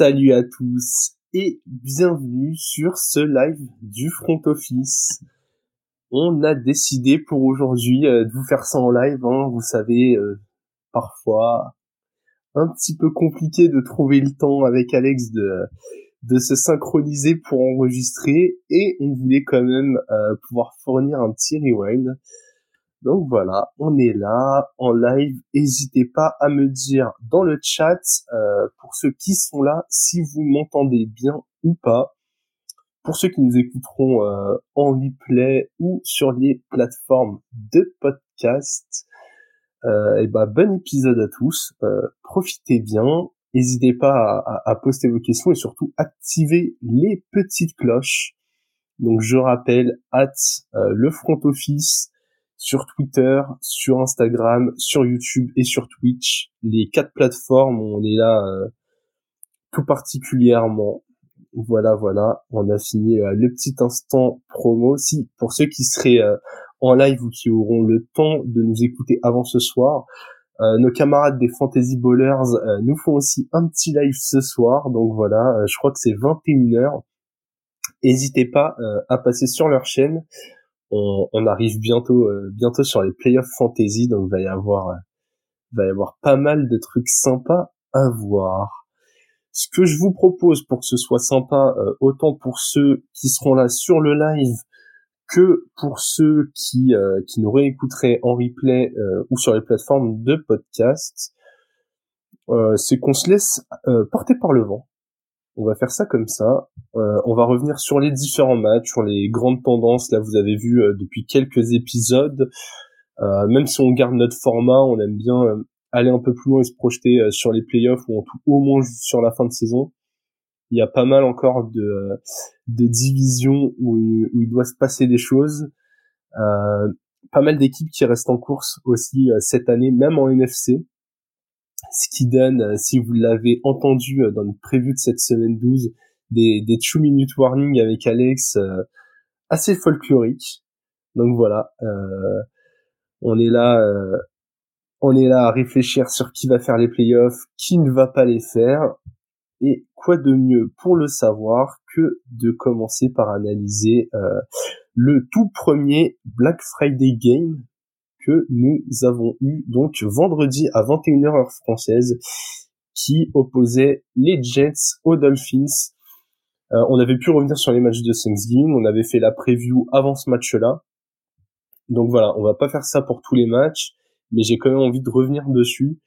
Salut à tous et bienvenue sur ce live du front office. On a décidé pour aujourd'hui euh, de vous faire ça en live, hein. vous savez, euh, parfois un petit peu compliqué de trouver le temps avec Alex de, se synchroniser pour enregistrer et on voulait quand même euh, pouvoir fournir un petit rewind. Donc voilà, on est là en live. N'hésitez pas à me dire dans le chat euh, pour ceux qui sont là si vous m'entendez bien ou pas. Pour ceux qui nous écouteront euh, en replay ou sur les plateformes de podcast, euh, et ben bon épisode à tous. Euh, profitez bien. N'hésitez pas à, à, poster vos questions et surtout activez les petites cloches. Donc je rappelle, at le front office sur Twitter, sur Instagram, sur YouTube et sur Twitch. Les quatre plateformes, on est là euh, tout particulièrement. Voilà, voilà, on a fini euh, le petit instant promo. Si pour ceux qui seraient euh, en live ou qui auront le temps de nous écouter avant ce soir, nos camarades des Fantasy Ballers nous font aussi un petit live ce soir. Donc voilà, je crois que c'est 21h. N'hésitez pas à passer sur leur chaîne on, arrive bientôt euh, bientôt sur les playoffs fantasy donc il va y avoir euh, va y avoir pas mal de trucs sympas à voir. Ce que je vous propose pour que ce soit sympa euh, autant pour ceux qui seront là sur le live que pour ceux qui qui nous réécouteraient en replay ou sur les plateformes de podcast, c'est qu'on se laisse porter par le vent on va faire ça comme ça. Euh, on va revenir sur les différents matchs, sur les grandes tendances. Là, vous avez vu euh, depuis quelques épisodes. Euh, même si on garde notre format, on aime bien aller un peu plus loin et se projeter sur les playoffs ou en tout, au moins sur la fin de saison. Il y a pas mal encore de, divisions où, où il doit se passer des choses. pas mal d'équipes qui restent en course aussi cette année, même en NFC ce qui donne, euh, si vous l'avez entendu euh, dans le prévu de cette semaine 12, des, des 2 minute warning avec Alex euh, assez folklorique. Donc voilà, euh, on est là, on est là à réfléchir sur qui va faire les playoffs, qui ne va pas les faire, et quoi de mieux pour le savoir que de commencer par analyser le tout premier Black Friday Game nous avons eu donc vendredi à 21h heure française qui opposait les Jets aux Dolphins. Euh, on avait pu revenir sur les matchs de Thanksgiving, on avait fait la preview avant ce match-là. Donc voilà, on va pas faire ça pour tous les matchs, mais j'ai quand même envie de revenir dessus.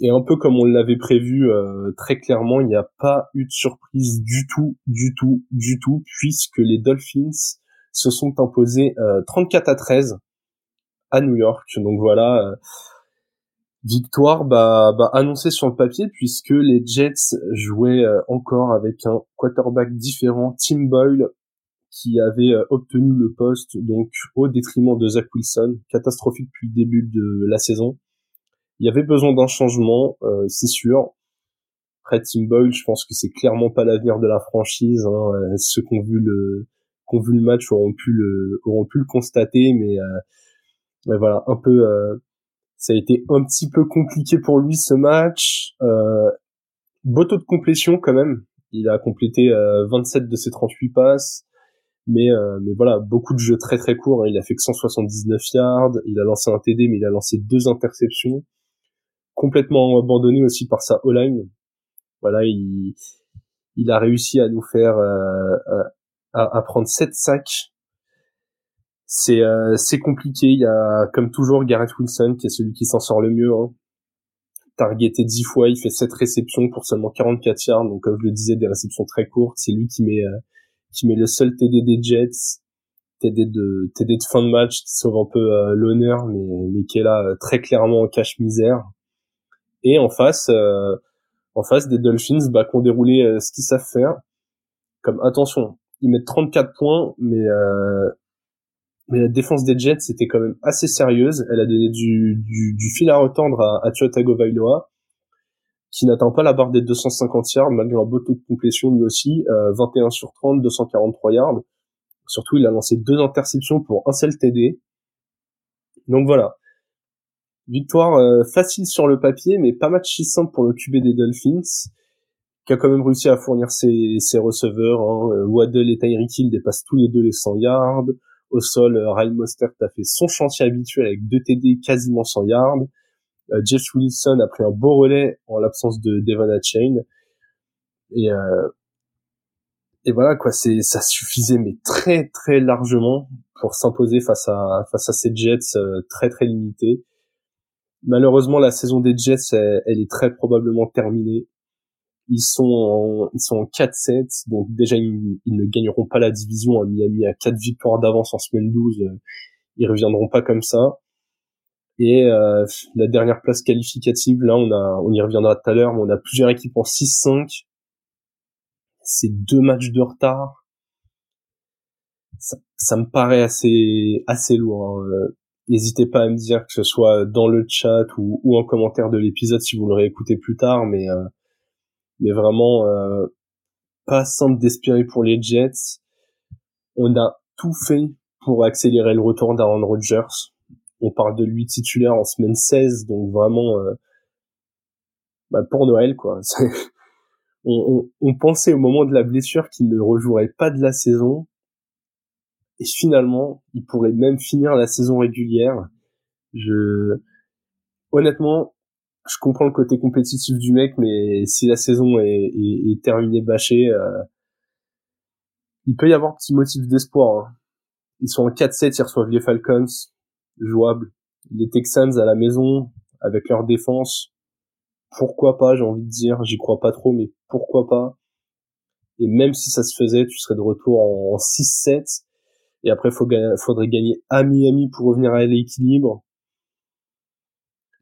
Et un peu comme on l'avait prévu euh, très clairement, il n'y a pas eu de surprise du tout, du tout, du tout, puisque les Dolphins se sont imposés 34 euh, à 13 à New York. Donc voilà, euh, victoire bah, bah, annoncée sur le papier puisque les Jets jouaient euh, encore avec un quarterback différent, Tim Boyle, qui avait euh, obtenu le poste donc au détriment de Zach Wilson, catastrophique depuis le début de la saison. Il y avait besoin d'un changement, c'est sûr. Après Tim Boyle, je pense que c'est clairement pas l'avenir de la franchise. Hein. Ceux qui ont vu le qui ont vu le match auront pu le auront pu le constater, mais mais voilà, un peu, euh, ça a été un petit peu compliqué pour lui ce match. Euh, beau taux de complétion quand même. Il a complété 27 euh, de ses 38 passes. Mais, euh, mais voilà, beaucoup de jeux très très courts. Hein. Il a fait que 179 yards. Il a lancé un TD, mais il a lancé deux interceptions. Complètement abandonné aussi par sa O-line. Voilà, il, il a réussi à nous faire euh, à, à, prendre 7 sacs c'est euh, c'est compliqué. Il y a comme toujours Garrett Wilson qui est celui qui s'en sort le mieux. Hein. Targeté 10 fois, il fait 7 réceptions pour seulement 44 yards. Donc comme je le disais, des réceptions très courtes. C'est lui qui met euh, qui met le seul TD des Jets, TD de TD de fin de match qui sauve un peu euh, l'honneur, mais mais qui est là euh, très clairement en cache misère. Et en face en face des Dolphins, bah, qui ont déroulé ce qu'ils savent faire. Comme attention, ils mettent 34 points, mais mais la défense des Jets était quand même assez sérieuse. Elle a donné du, du, du fil à retendre à, à Tua Tagovailoa, qui n'atteint pas la barre des 250 yards malgré un beau taux de complétion lui aussi, euh, 21 sur 30, 243 yards. Surtout, il a lancé deux interceptions pour un seul TD. Donc voilà. Victoire euh, facile sur le papier, mais pas match si simple pour le QB des Dolphins, qui a quand même réussi à fournir ses, ses receveurs. Hein. Waddle et Tyreek Hill dépassent tous les deux les 100 yards. Au sol, Ryan Mostert a fait son chantier habituel avec deux TD quasiment 100 yards. Jeff Wilson a pris un beau relais en l'absence de Devon Chain. Et, euh, et voilà quoi, c'est ça suffisait mais très très largement pour s'imposer face à face à ces Jets euh, très très limités. Malheureusement, la saison des Jets, elle, est très probablement terminée. Ils sont en, ils sont en 4-7, donc déjà ils, ne gagneront pas la division. à Miami à 4 victoires d'avance en semaine 12, euh, ils reviendront pas comme ça. Et euh, la dernière place qualificative, là, on a, on y reviendra tout à l'heure, mais on a plusieurs équipes en 6-5 c'est deux matchs de retard. Ça, ça, me paraît assez assez loin. Euh, n'hésitez pas à me dire que ce soit dans le chat ou, ou en commentaire de l'épisode si vous l'aurez écouté plus tard, mais euh, mais vraiment euh, pas simple d'espérer pour les Jets. On a tout fait pour accélérer le retour d'Aaron Rodgers. On parle de lui titulaire en semaine 16, donc vraiment bah pour Noël quoi. on, pensait au moment de la blessure qu'il ne rejouerait pas de la saison. Et finalement, il pourrait même finir la saison régulière. Je, honnêtement, je comprends le côté compétitif du mec, mais si la saison est, terminée bâchée, euh, il peut y avoir petit motif d'espoir. Hein. Ils sont en 4-7, ils reçoivent les Falcons, jouables. Les Texans à la maison, avec leur défense, pourquoi pas, j'ai envie de dire, j'y crois pas trop, mais pourquoi pas. Et même si ça se faisait, tu serais de retour en 6-7. Et après, faut faudrait gagner à Miami pour revenir à l'équilibre.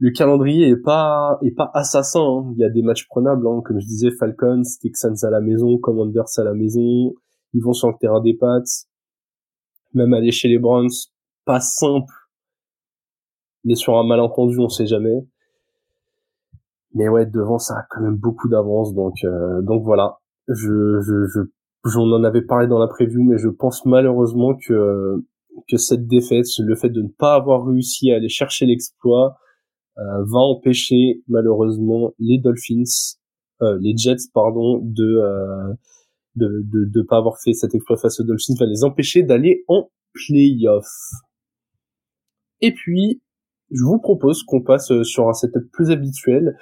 Le calendrier est pas est pas assassin. Hein. Il y a des matchs prenables, hein. comme je disais, Falcons, Texans à la maison, Commanders à la maison. Ils vont sur le terrain des Pats. Même aller chez les Browns, pas simple. Mais sur un malentendu, on sait jamais mais ouais devant ça a quand même beaucoup d'avance donc euh, donc voilà je je je j'en en avais parlé dans la preview mais je pense malheureusement que que cette défaite le fait de ne pas avoir réussi à aller chercher l'exploit va empêcher malheureusement les Dolphins euh, les Jets pardon de euh, de, de de pas avoir fait cet exploit face aux Dolphins va les empêcher d'aller en playoff. Et puis je vous propose qu'on passe euh, sur un setup plus habituel,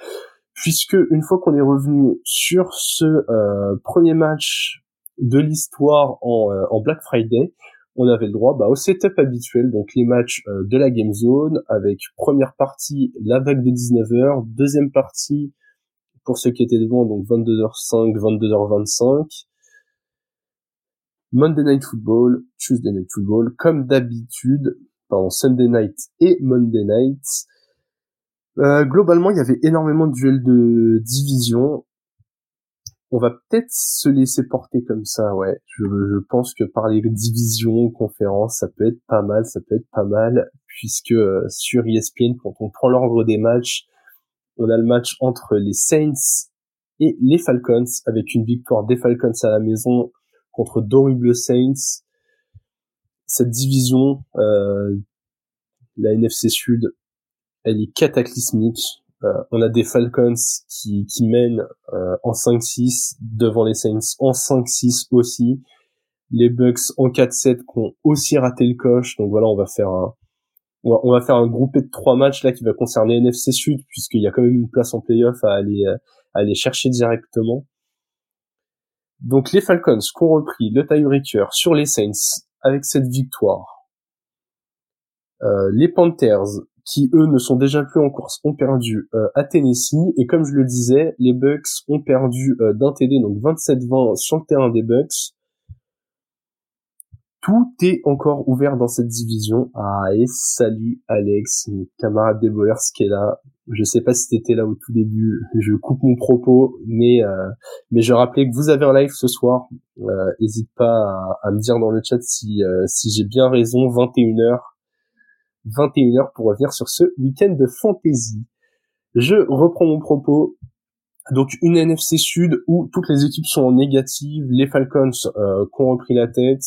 puisque une fois qu'on est revenu sur ce euh, premier match de l'histoire en, euh, en, Black Friday, on avait le droit bah, au setup habituel, donc les matchs de la Game Zone, avec première partie la vague de 19h, deuxième partie pour ceux qui étaient devant, donc 22h05, 22h25. Monday Night Football, Tuesday Night Football, comme d'habitude, pardon, Sunday Night et Monday Night. Euh, globalement, il y avait énormément de duels de division. On va peut-être se laisser porter comme ça, ouais. Je, pense que par les divisions, conférences, ça peut être pas mal, ça peut être pas mal, puisque euh, sur ESPN, quand on prend l'ordre des matchs, on a le match entre les Saints et les Falcons, avec une victoire des Falcons à la maison contre d'horribles Saints cette division, euh, la NFC Sud, elle est cataclysmique. Euh, on a des Falcons qui, qui mènent euh, en 5-6 devant les Saints en 5-6 aussi. Les Bucks en 4-7 qui ont aussi raté le coche. Donc voilà, on va faire un, on va, faire un groupé de trois matchs là qui va concerner NFC Sud puisqu'il y a quand même une place en playoff à aller, à aller chercher directement. Donc les Falcons qui ont repris le tiebreaker sur les Saints avec cette victoire. Euh, les Panthers, qui eux ne sont déjà plus en course, ont perdu euh, à Tennessee. Et comme je le disais, les Bucks ont perdu euh, d'un TD, donc 27-20 sur le terrain des Bucks. Tout est encore ouvert dans cette division. Ah, et salut Alex, camarade des bowlers qui est là. Je sais pas si t'étais là au tout début. Je coupe mon propos, mais euh, mais je rappelais que vous avez un live ce soir. Euh, hésite pas à, me dire dans le chat si euh, si j'ai bien raison. 21h, 21h pour revenir sur ce week-end de fantasy. Je reprends mon propos. Donc une NFC Sud où toutes les équipes sont en négative, les Falcons euh, qui ont repris la tête,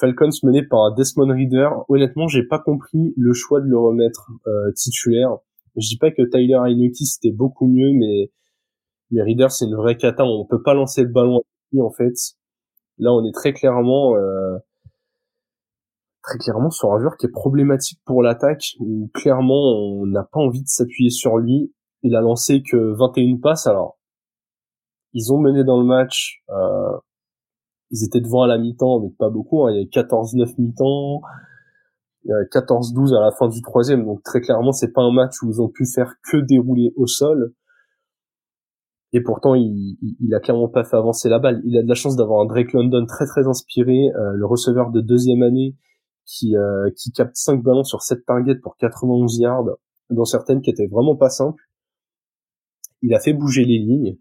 Falcons mené par Desmond Reader. Honnêtement, j'ai pas compris le choix de le remettre euh, titulaire. Je dis pas que Tyler Heineke c'était beaucoup mieux, mais Mais Reader, c'est une vraie cata. On peut pas lancer le ballon en fait. Là, on est très clairement, euh, très clairement sur un joueur qui est problématique pour l'attaque. Où clairement, on n'a pas envie de s'appuyer sur lui. Il a lancé que 21 passes. Alors, ils ont mené dans le match. Euh, ils étaient devant à la mi-temps, mais pas beaucoup. Hein. Il y a 14-9 mi-temps. 14-12 à la fin du troisième. Donc très clairement, c'est pas un match où ils ont pu faire que dérouler au sol. Et pourtant, il, il, a clairement pas fait avancer la balle. Il a de la chance d'avoir un Drake London très très inspiré, euh, le receveur de deuxième année qui euh, qui capte 5 ballons sur 7 targets pour 91 yards, dans certaines qui étaient vraiment pas simples. Il a fait bouger les lignes.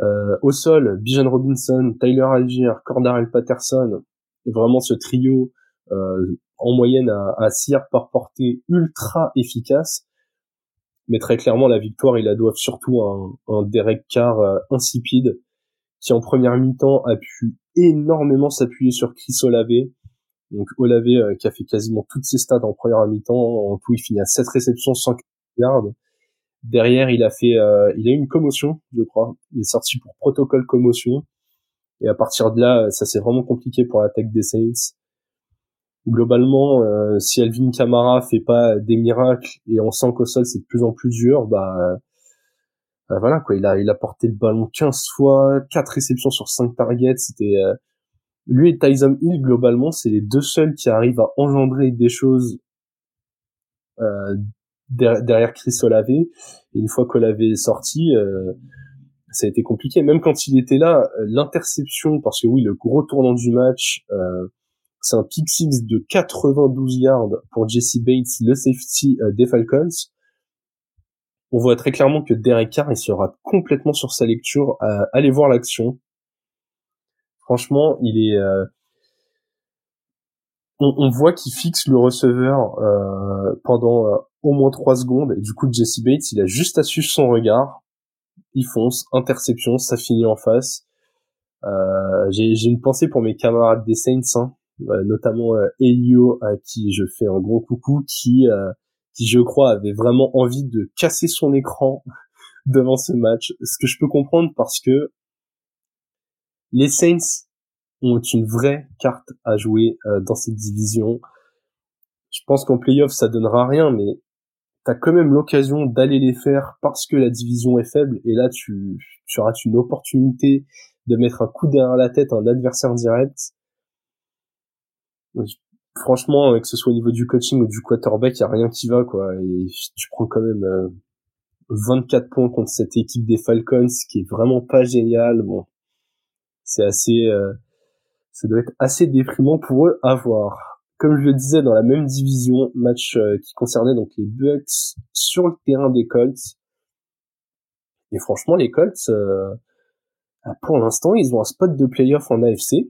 Euh, au sol, Bijan Robinson, Tyler Algier, Cordarel Patterson, vraiment ce trio euh, en moyenne à, à 6 yards par portée ultra efficace. Mais très clairement, la victoire, ils la doivent surtout à un, un Derek Carr insipide qui en première mi-temps a pu énormément s'appuyer sur Chris Olave. Donc Olave euh, qui a fait quasiment toutes ses stats en première mi-temps. En tout, il finit à 7 réceptions, 100 yards. Derrière, il a fait, euh, il a eu une commotion, je crois. Il est sorti pour protocole commotion. Et à partir de là, ça s'est vraiment compliqué pour l'attaque des Saints globalement, euh, si Alvin Kamara fait pas des miracles et on sent qu'au sol c'est de plus en plus dur, bah, bah, voilà quoi, il a il a porté le ballon 15 fois, 4 réceptions sur 5 targets, c'était euh, lui et Tyson Hill globalement, c'est les deux seuls qui arrivent à engendrer des choses euh, derrière Chris Olave. Et une fois qu'Olave est sorti, ça a été compliqué. Même quand il était là, l'interception, parce que oui, le gros tournant du match, euh, c'est un pick six de 92 yards pour Jesse Bates, le safety euh, des Falcons. On voit très clairement que Derek Carr, il sera complètement sur sa lecture. à aller voir l'action. Franchement, il est... Euh, on, voit qu'il fixe le receveur euh, pendant au moins 3 secondes. Du coup, Jesse Bates, il a juste à suivre son regard. Il fonce, interception, ça finit en face. J'ai une pensée pour mes camarades des Saints. Hein. Euh, notamment euh, Elio à qui je fais un gros coucou qui euh, qui je crois avait vraiment envie de casser son écran devant ce match ce que je peux comprendre parce que les Saints ont une vraie carte à jouer dans cette division je pense qu'en playoff ça donnera rien mais t'as quand même l'occasion d'aller les faire parce que la division est faible et là tu, tu auras une opportunité de mettre un coup derrière la tête à un adversaire direct franchement, que ce soit au niveau du coaching ou du quarterback, il y a rien qui va, quoi. Et tu prends quand même 24 euh, points contre cette équipe des Falcons, qui est vraiment pas génial. Bon, c'est assez, euh, ça doit être assez déprimant pour eux à voir. Comme je le disais, dans la même division, match euh, qui concernait donc les Bucks sur le terrain des Colts. Et franchement, les Colts, pour l'instant, ils ont un spot de playoff en AFC.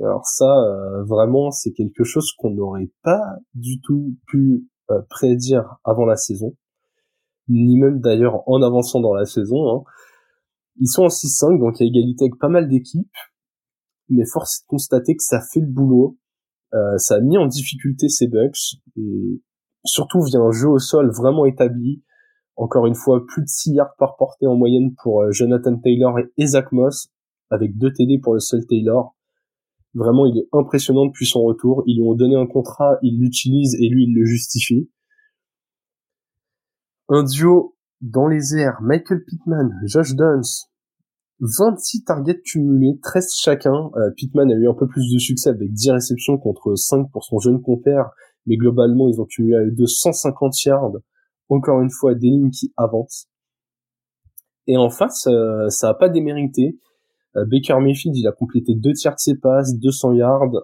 Alors ça, euh, vraiment, c'est quelque chose qu'on n'aurait pas du tout pu euh, prédire avant la saison, ni même d'ailleurs en avançant dans la saison. Hein. Ils sont en 6-5, donc il y a égalité avec pas mal d'équipes, mais force est de constater que ça fait le boulot. Euh, ça a mis en difficulté ces Bucks, surtout via un jeu au sol vraiment établi. Encore une fois, plus de 6 yards par portée en moyenne pour Jonathan Taylor et Zach Moss, avec 2 TD pour le seul Taylor Vraiment, il est impressionnant depuis son retour. Ils lui ont donné un contrat, il l'utilise et lui, il le justifie. Un duo dans les airs, Michael Pittman, Josh Duns, 26 targets cumulés, 13 chacun. Euh, Pittman a eu un peu plus de succès avec 10 réceptions contre 5 pour son jeune compère, mais globalement, ils ont cumulé à 250 yards. Encore une fois, des lignes qui avancent. Et en face, euh, ça n'a pas démérité. Euh, Baker Mayfield, il a complété deux tiers de ses passes, 200 yards,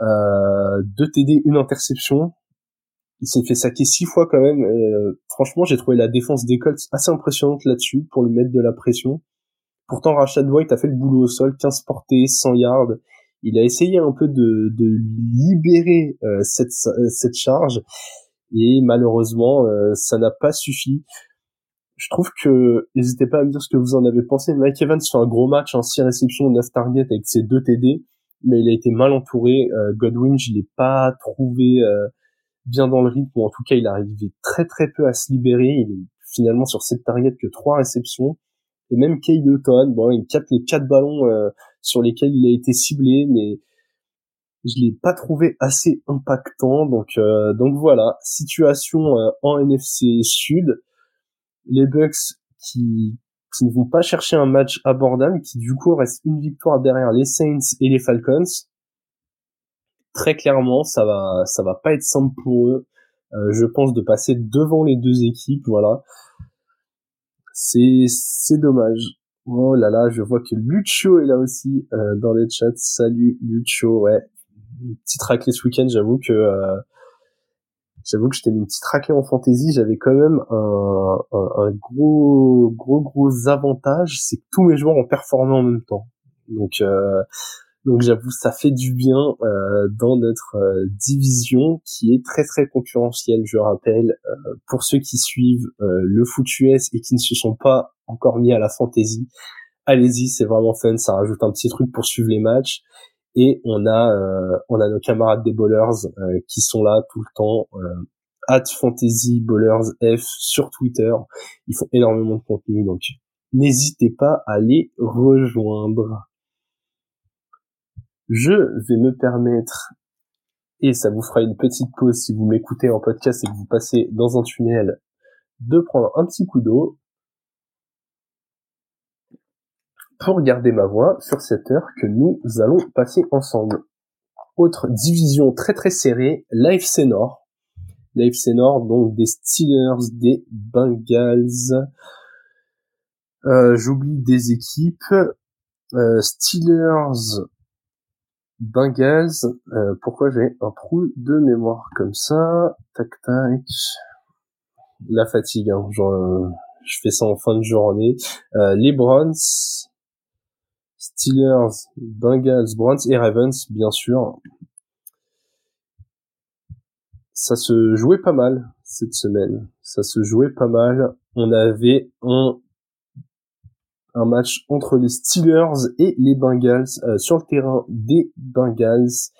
euh, deux TD, une interception. Il s'est fait saquer six fois quand même. Euh, franchement, j'ai trouvé la défense des Colts assez impressionnante là-dessus pour lui mettre de la pression. Pourtant, Rashad White a fait le boulot au sol, 15 portées, 100 yards. Il a essayé un peu de, de libérer euh, cette, cette charge et malheureusement, ça n'a pas suffi je trouve que n'hésitez pas à me dire ce que vous en avez pensé. Mike Evans fait un gros match en 6 réceptions, 9 targets avec ses 2 TD, mais il a été mal entouré. Euh, Godwin, je l'ai pas trouvé euh, bien dans le rythme, ou en tout cas, il arrivait très très peu à se libérer. Il est finalement sur 7 targets que 3 réceptions. Et même Kay Newton, bon, il capte les quatre ballons sur lesquels il a été ciblé, mais je l'ai pas trouvé assez impactant. Donc, donc voilà, situation en NFC Sud. Les Bucks qui, qui ne vont pas chercher un match abordable, qui du coup reste une victoire derrière les Saints et les Falcons. Très clairement, ça va, ça va pas être simple pour eux. Euh, je pense de passer devant les deux équipes, voilà. C'est, c'est dommage. Oh là là, je vois que Lucho est là aussi euh, dans les chats. Salut Lucho, ouais. Petite raclée ce week-end, j'avoue que euh, j'avoue que j'étais une petite raclée en fantasy, j'avais quand même un, un, gros gros gros avantage, c'est que tous mes joueurs ont performé en même temps. Donc donc j'avoue ça fait du bien euh, dans notre euh, division qui est très très concurrentielle, je rappelle euh, pour ceux qui suivent le foot US et qui ne se sont pas encore mis à la fantasy. Allez-y, c'est vraiment fun, ça rajoute un petit truc pour suivre les matchs. Et on a on a nos camarades des bowlers qui sont là tout le temps at fantasy bowlers f sur Twitter. Ils font énormément de contenu donc n'hésitez pas à les rejoindre je vais me permettre et ça vous fera une petite pause si vous m'écoutez en podcast et que vous passez dans un tunnel de prendre un petit coup d'eau pour garder ma voix sur cette heure que nous allons passer ensemble. Autre division très très serrée, l'AFC Nord. L'AFC Nord, donc des Steelers, des Bengals. Euh, J'oublie des équipes. Euh, Steelers, Bengals. Euh, pourquoi j'ai un trou de mémoire comme ça? Tac tac. La fatigue, hein, genre, je fais ça en fin de journée. Euh, les Browns, Steelers, Bengals, Browns et Ravens, bien sûr. Ça se jouait pas mal cette semaine. Ça se jouait pas mal. On avait un, un match entre les Steelers et les Bengals euh, sur le terrain des Bengals.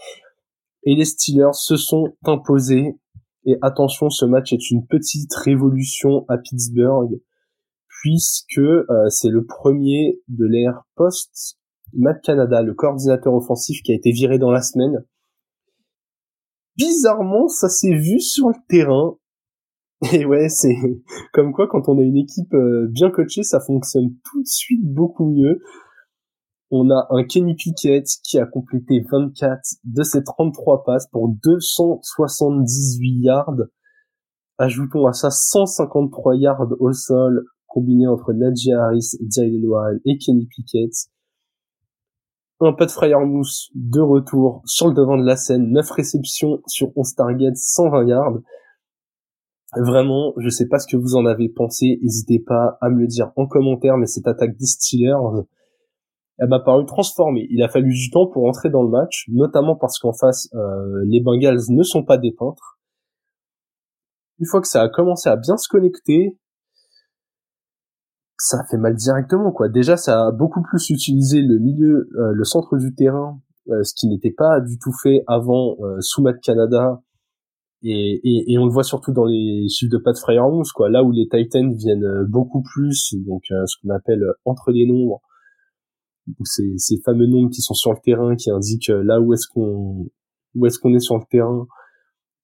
Et les Steelers se sont imposés. Et attention, ce match est une petite révolution à Pittsburgh puisque euh, c'est le premier de l'ère post Matt Canada, le coordinateur offensif qui a été viré dans la semaine. Bizarrement, ça s'est vu sur le terrain. Et ouais, c'est comme quoi quand on a une équipe euh, bien coachée, ça fonctionne tout de suite beaucoup mieux. On a un Kenny Pickett qui a complété 24 de ses 33 passes pour 278 yards. Ajoutons à ça 153 yards au sol, combiné entre Najee Harris, Jalen Warren et Kenny Pickett. Un de Mousse de retour sur le devant de la scène, 9 réceptions sur 11 targets, 120 yards. Vraiment, je sais pas ce que vous en avez pensé, n'hésitez pas à me le dire en commentaire, mais cette attaque des Steelers, elle m'a paru transformée. Il a fallu du temps pour entrer dans le match, notamment parce qu'en face, euh, les Bengals ne sont pas des peintres. Une fois que ça a commencé à bien se connecter, ça fait mal directement quoi. Déjà ça a beaucoup plus utilisé le milieu, euh, le centre du terrain, euh, ce qui n'était pas du tout fait avant euh, sous Matt Canada. Et, et, et, on le voit surtout dans les chiffres de Pat Fryermuth quoi. Là où les Titans viennent beaucoup plus, donc ce qu'on appelle entre les nombres, ces, fameux nombres qui sont sur le terrain, qui indiquent là où est-ce qu'on où est-ce qu'on est sur le terrain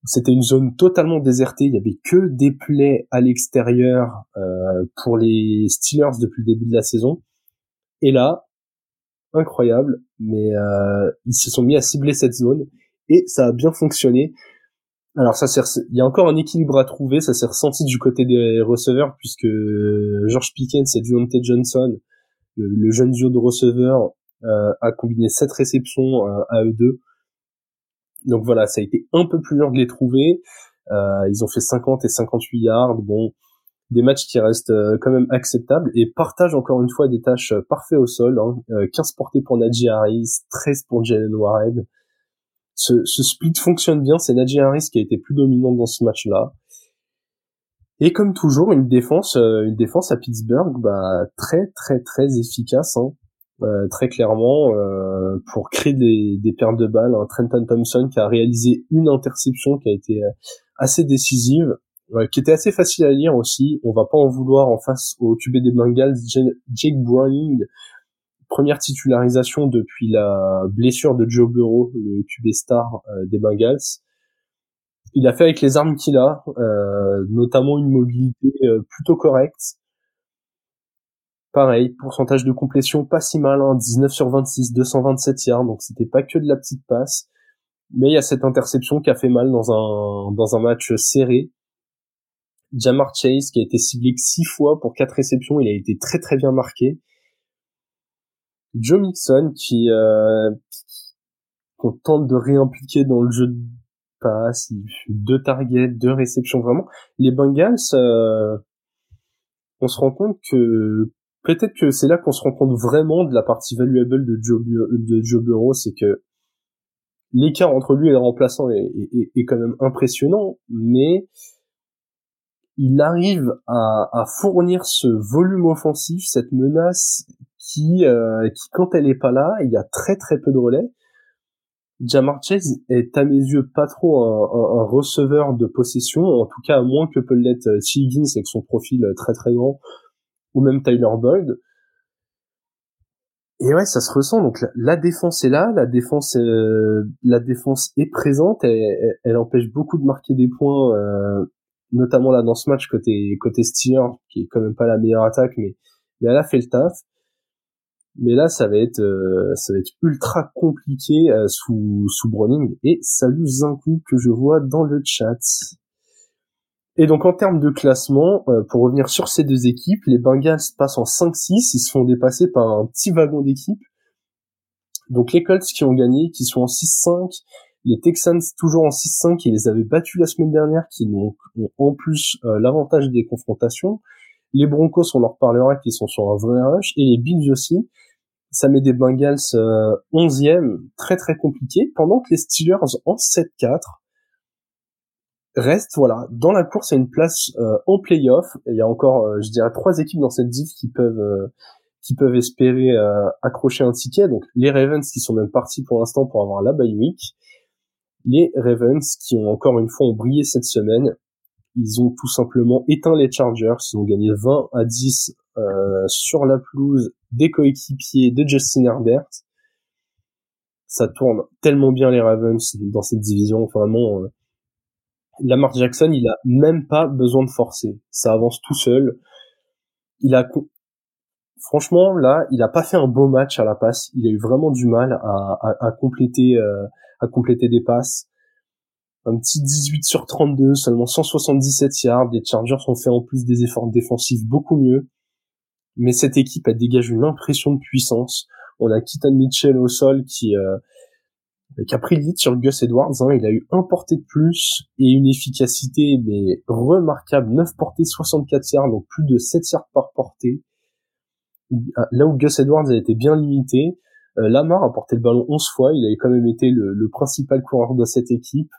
c'était une zone totalement désertée. Il y avait que des plaies à l'extérieur euh, pour les Steelers depuis le début de la saison. Et là, incroyable, mais euh, ils se sont mis à cibler cette zone et ça a bien fonctionné. Alors ça il y a encore un équilibre à trouver, ça s'est ressenti du côté des receveurs puisque George Pickens et Deontay Johnson, le, jeune duo de receveurs, euh, a combiné sept réceptions à eux deux donc voilà, ça a été un peu plus dur de les trouver. Euh, ils ont fait 50 et 58 yards. Bon, des matchs qui restent euh, quand même acceptables et partagent encore une fois des tâches euh, parfaites au sol. Hein. 15 portées pour Najee Harris, 13 pour Jalen Warren. Ce, ce, split fonctionne bien. C'est Najee Harris qui a été plus dominant dans ce match-là. Et comme toujours, une défense, une défense à Pittsburgh, bah très très très efficace. Hein. Euh, très clairement euh, pour créer des, des pertes de balles. Trenton Thompson qui a réalisé une interception qui a été euh, assez décisive. qui était assez facile à lire aussi. On va pas en vouloir en face au QB des Bengals, Jake Browning, première titularisation depuis la blessure de Joe Burrow, le QB star euh, des Bengals. Il a fait avec les armes qu'il a, euh, notamment une mobilité euh, plutôt correcte. Pareil, pourcentage de complétion pas si mal, 19 hein, sur 26, 227 yards, donc c'était pas que de la petite passe. Mais il y a cette interception qui a fait mal dans un, dans un match serré. Jamar Chase qui a été ciblé six fois pour quatre réceptions, il a été très très bien marqué. Joe Mixon qui euh, qu'on tente de réimpliquer dans le jeu de passe, deux targets, deux réceptions vraiment. Les Bengals, euh, on se rend compte que peut-être que c'est là qu'on se rend compte vraiment de la partie valuable de Joe, de Burrow, c'est que l'écart entre lui et le remplaçant est, est, quand même impressionnant, mais il arrive à, fournir ce volume offensif, cette menace qui, euh, qui quand elle est pas là, il y a très très peu de relais. Jamar Chase est à mes yeux pas trop un, receveur de possession, en tout cas moins que peut l'être euh, Higgins avec son profil euh, très très grand, ou même Tyler Boyd. Et ouais, ça se ressent. Donc la, défense est là, la défense, la défense est présente. Elle, empêche beaucoup de marquer des points, notamment là dans ce match côté côté Steelers, qui est quand même pas la meilleure attaque, mais mais elle a fait le taf. Mais là, ça va être, euh, ça va être ultra compliqué euh, sous sous Browning. Et salut Zinkou que je vois dans le chat. Et donc en termes de classement, euh, pour revenir sur ces deux équipes, les Bengals passent en 5-6, ils se font dépasser par un petit wagon d'équipe. Donc les Colts qui ont gagné, qui sont en 6-5, les Texans toujours en 6-5, qui les avaient battus la semaine dernière, qui ont, en plus l'avantage des confrontations. Les Broncos, on leur parlera, qui sont sur un vrai rush, et les Bills aussi, ça met des Bengals euh, 11e, très très compliqué, pendant que les Steelers en 7-4 restent voilà dans la course à une place euh, en playoff. Il y a encore, euh, je dirais, trois équipes dans cette div qui peuvent euh, qui peuvent espérer accrocher un ticket. Donc les Ravens qui sont même partis pour l'instant pour avoir la bye week. Les Ravens qui ont encore une fois brillé cette semaine. Ils ont tout simplement éteint les Chargers. Ils ont gagné 20 à 10 sur la pelouse des coéquipiers de Justin Herbert. Ça tourne tellement bien les Ravens dans cette division, vraiment. Euh, Lamar Jackson, il a même pas besoin de forcer. Ça avance tout seul. Il a, franchement, là, il a pas fait un beau match à la passe. Il a eu vraiment du mal à, compléter, euh, à compléter des passes. Un petit 18 sur 32, seulement 177 yards. Les Chargers ont fait en plus des efforts défensifs beaucoup mieux mais cette équipe elle dégage une impression de puissance. On a Keaton Mitchell au sol qui a pris le lead sur Gus Edwards. Hein. Il a eu un porté de plus et une efficacité mais remarquable. 9 portées, 64 yards, donc plus de 7 yards par portée. Là où Gus Edwards a été bien limité, euh, Lamar a porté le ballon 11 fois. Il avait quand même été le principal coureur de cette équipe.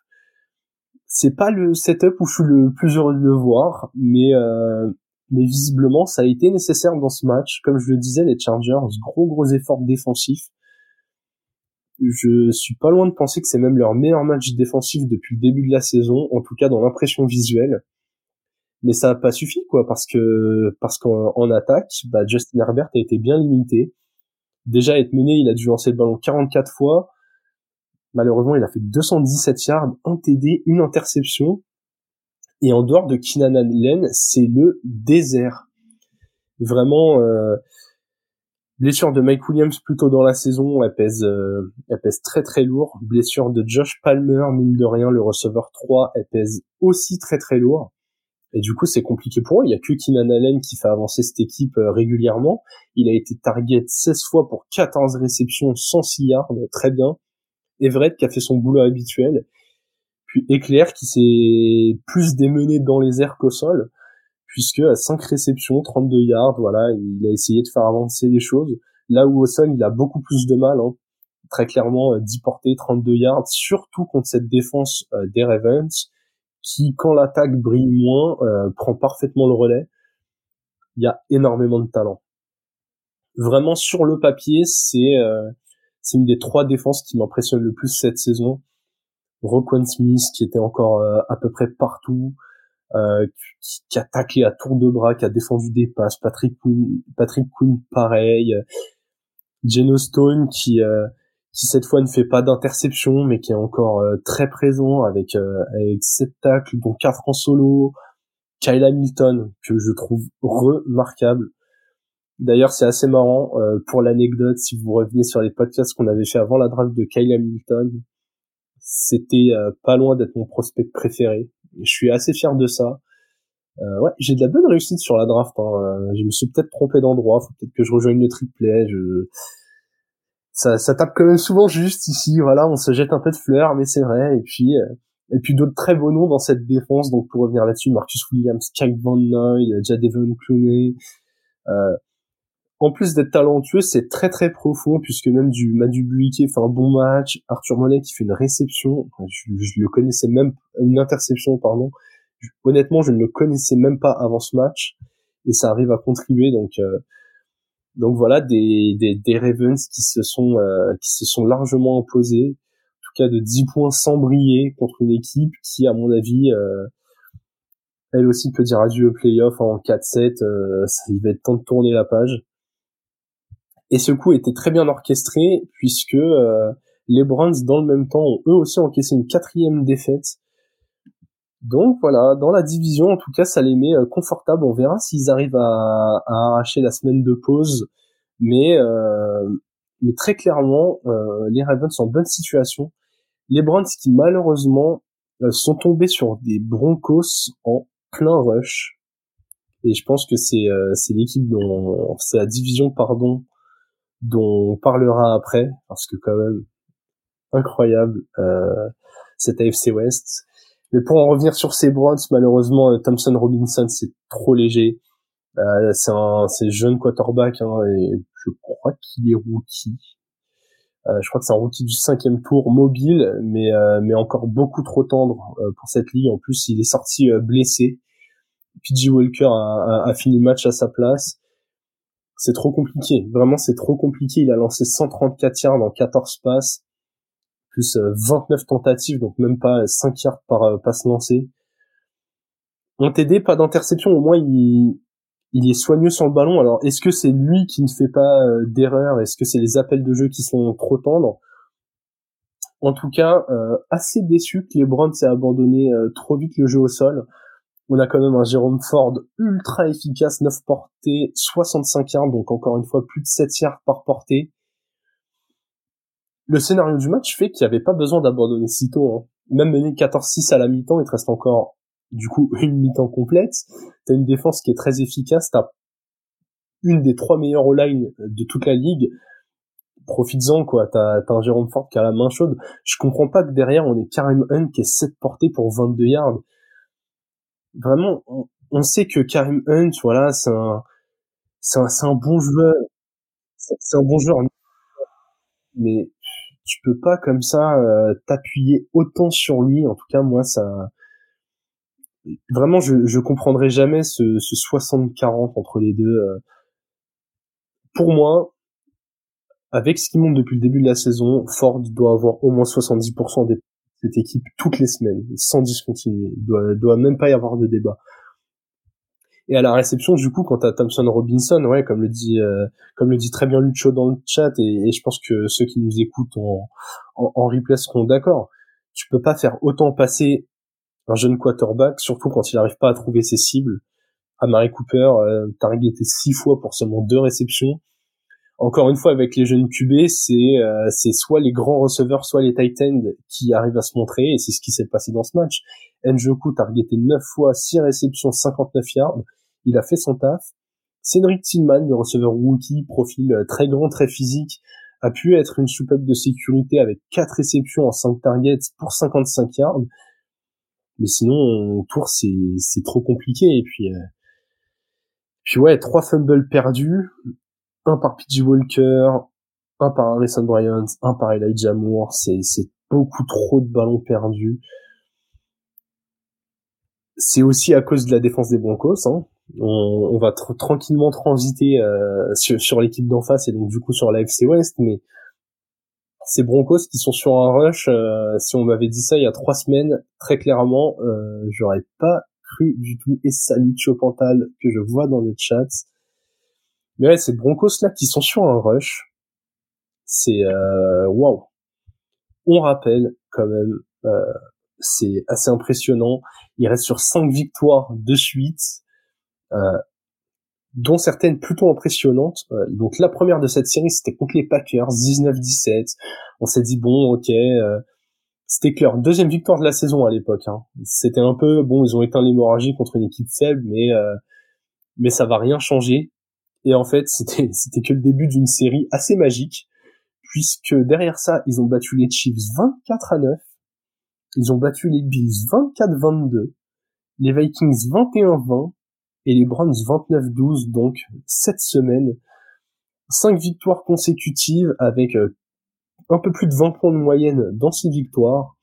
C'est pas le setup où je suis le plus heureux de le voir, mais euh, mais visiblement ça a été nécessaire dans ce match. Comme je le disais, les Chargers, gros gros efforts défensifs. Je suis pas loin de penser que c'est même leur meilleur match défensif depuis le début de la saison, en tout cas dans l'impression visuelle. Mais ça n'a pas suffi, quoi, parce que parce qu'en attaque, bah, Justin Herbert a été bien limité. Déjà être mené, il a dû lancer le ballon 44 fois. Malheureusement, il a fait 217 yards, un TD, une interception. Et en dehors de Keenan Allen, c'est le désert. Vraiment, euh, blessure de Mike Williams plutôt dans la saison, elle pèse, euh, elle pèse très très lourd. Blessure de Josh Palmer, mine de rien, le receveur 3, elle pèse aussi très très lourd. Et du coup, c'est compliqué pour eux. Il y a que Keenan Allen qui fait avancer cette équipe euh, régulièrement. Il a été target 16 fois pour 14 réceptions, 106 yards, très bien. Everett qui a fait son boulot habituel. Puis Éclair qui s'est plus démené dans les airs qu'au sol, puisque à 5 réceptions, 32 yards, voilà, il a essayé de faire avancer les choses. Là où au sol, il a beaucoup plus de mal, hein. très clairement 10 euh, portées, 32 yards, surtout contre cette défense euh, des Ravens, qui, quand l'attaque brille moins, euh, prend parfaitement le relais. Il y a énormément de talent. Vraiment, sur le papier, c'est c'est une des trois défenses qui m'impressionne le plus cette saison. Roquan Smith qui était encore euh, à peu près partout. euh, qui, a taclé à tour de bras, qui a défendu des passes. Patrick Quinn, Patrick Quinn pareil. Geno Stone qui euh, cette fois ne fait pas d'interception, mais qui est encore très présent avec avec sept tacles, dont quatre en solo. Kyle Hamilton que je trouve remarquable. D'ailleurs, c'est assez marrant pour l'anecdote. Si vous revenez sur les podcasts qu'on avait fait avant la draft de Kyle Hamilton, c'était pas loin d'être mon prospect préféré je suis assez fier de ça. Euh, ouais, j'ai de la bonne réussite sur la draft. Hein. Euh, je me suis peut-être trompé d'endroit. Faut peut-être que je rejoigne le triplet. Je... Ça, ça tape quand même souvent juste ici. Voilà, on se jette un peu de fleurs, mais c'est vrai. Et puis, euh, et puis d'autres très beaux noms dans cette défense. Donc pour revenir là-dessus, Marcus Williams, Kyle Van Noy, Jadevon Clooney. Euh, en plus d'être talentueux, c'est très très profond puisque même du Madu fait un bon match, Arthur Mollet qui fait une réception, je, je, le connaissais même une interception pardon. honnêtement, je ne le connaissais même pas avant ce match et ça arrive à contribuer donc euh, donc voilà des, des, des Ravens qui se sont euh, qui se sont largement imposés, en tout cas de 10 points sans briller contre une équipe qui à mon avis euh, elle aussi peut dire adieu au playoff en 4-7, ça, il va être temps de tourner la page. Et ce coup était très bien orchestré puisque euh, les Browns, dans le même temps, ont eux aussi encaissé une quatrième défaite. Donc voilà, dans la division, en tout cas, ça les met euh, confortables. On verra s'ils arrivent à, arracher la semaine de pause. Mais, euh, mais très clairement, les Ravens sont en bonne situation. Les Browns qui malheureusement sont tombés sur des Broncos en plein rush. Et je pense que c'est c'est l'équipe dont c'est la division pardon dont on parlera après, parce que quand même incroyable euh, cette AFC West. Mais pour en revenir sur ces Browns, malheureusement, euh, Thompson Robinson c'est trop léger. Euh, c'est un c'est jeune quarterback hein, et je crois qu'il est rookie. Euh, je crois que c'est un rookie du cinquième tour, mobile, mais euh, mais encore beaucoup trop tendre euh, pour cette ligue. En plus, il est sorti blessé. PG Walker a, a, a, fini le match à sa place c'est trop compliqué. Vraiment, c'est trop compliqué. Il a lancé 134 yards en 14 passes, plus 29 euh, tentatives, donc même pas 5 yards par euh, passe lancée. On TD, pas d'interception, au moins il, est soigneux sur le ballon. Alors, est-ce que c'est lui qui ne fait pas euh, d'erreur Est-ce que c'est les appels de jeu qui sont trop tendres? En tout cas, assez déçu que les Browns aient abandonné trop vite le jeu au sol. On a quand même un Jérôme Ford ultra efficace, 9 portées, 65 yards, donc encore une fois plus de 7 yards par portée. Le scénario du match fait qu'il n'y avait pas besoin d'abandonner si tôt. Hein. Même mené 14-6 à la mi-temps, il te reste encore du coup une mi-temps complète. T'as une défense qui est très efficace, t'as une des trois meilleures O-line de toute la ligue. Profites-en, quoi. T'as, as un Jérôme Ford qui a la main chaude. Je comprends pas que derrière, on ait Karim Hunt qui est 7 portées pour 22 yards vraiment, on, sait que Karim Hunt, voilà, c'est un, c'est un, un, bon joueur, c'est un bon joueur, mais tu peux pas comme ça euh, t'appuyer autant sur lui. En tout cas, moi, ça, vraiment, je, je comprendrai jamais ce, ce 60-40 entre les deux. Euh. Pour moi, avec ce qui monte depuis le début de la saison, Ford doit avoir au moins 70% des cette équipe toutes les semaines, sans discontinuer. Doit, doit même pas y avoir de débat. Et à la réception, du coup, quand t'as Thompson Robinson, ouais, comme le dit, euh, comme le dit très bien Lucho dans le chat, et, je pense que ceux qui nous écoutent en, en, replay seront d'accord. Tu peux pas faire autant passer un jeune quarterback, surtout quand il n'arrive pas à trouver ses cibles. À Mary Cooper, euh, targeté six fois pour seulement deux réceptions encore une fois avec les jeunes QB, c'est euh, c'est soit les grands receveurs, soit les tight ends qui arrivent à se montrer et c'est ce qui s'est passé dans ce match. Njoku targeté 9 fois, 6 réceptions, 59 yards, il a fait son taf. Cédric Tillman, le receveur rookie, profil euh, très grand, très physique, a pu être une soupape de sécurité avec 4 réceptions en 5 targets pour 55 yards. Mais sinon, tour c'est c'est trop compliqué et puis euh, puis ouais, trois fumbles perdus, un par PG Walker, un par Harrison Bryant, un par Elijah Moore. C'est, beaucoup trop de ballons perdus. C'est aussi à cause de la défense des Broncos. Hein. On, va tranquillement transiter euh, sur, l'équipe d'en face et donc du coup sur la FC West, mais ces Broncos qui sont sur un rush, euh, si on m'avait dit ça il y a trois semaines, très clairement, euh, j'aurais pas cru du tout. Et salut Chopantal que je vois dans le chat. Mais ouais, ces Broncos là qui sont sur un rush, c'est euh, waouh. On rappelle quand même, euh, c'est assez impressionnant. Il reste sur cinq victoires de suite, euh, dont certaines plutôt impressionnantes. Euh, donc la première de cette série, c'était contre les Packers, 19-17. On s'est dit bon, ok. Euh, c'était que leur deuxième victoire de la saison à l'époque. Hein. C'était un peu bon, ils ont éteint l'hémorragie contre une équipe faible, mais mais ça va rien changer. Et en fait, c'était c'était que le début d'une série assez magique, puisque derrière ça, ils ont battu les Chiefs 24 à 9, ils ont battu les Bills 24-22, les Vikings 21-20 et les Browns 29-12. Donc cette semaine, cinq victoires consécutives avec euh, un peu plus de 20 points de moyenne dans ces victoires.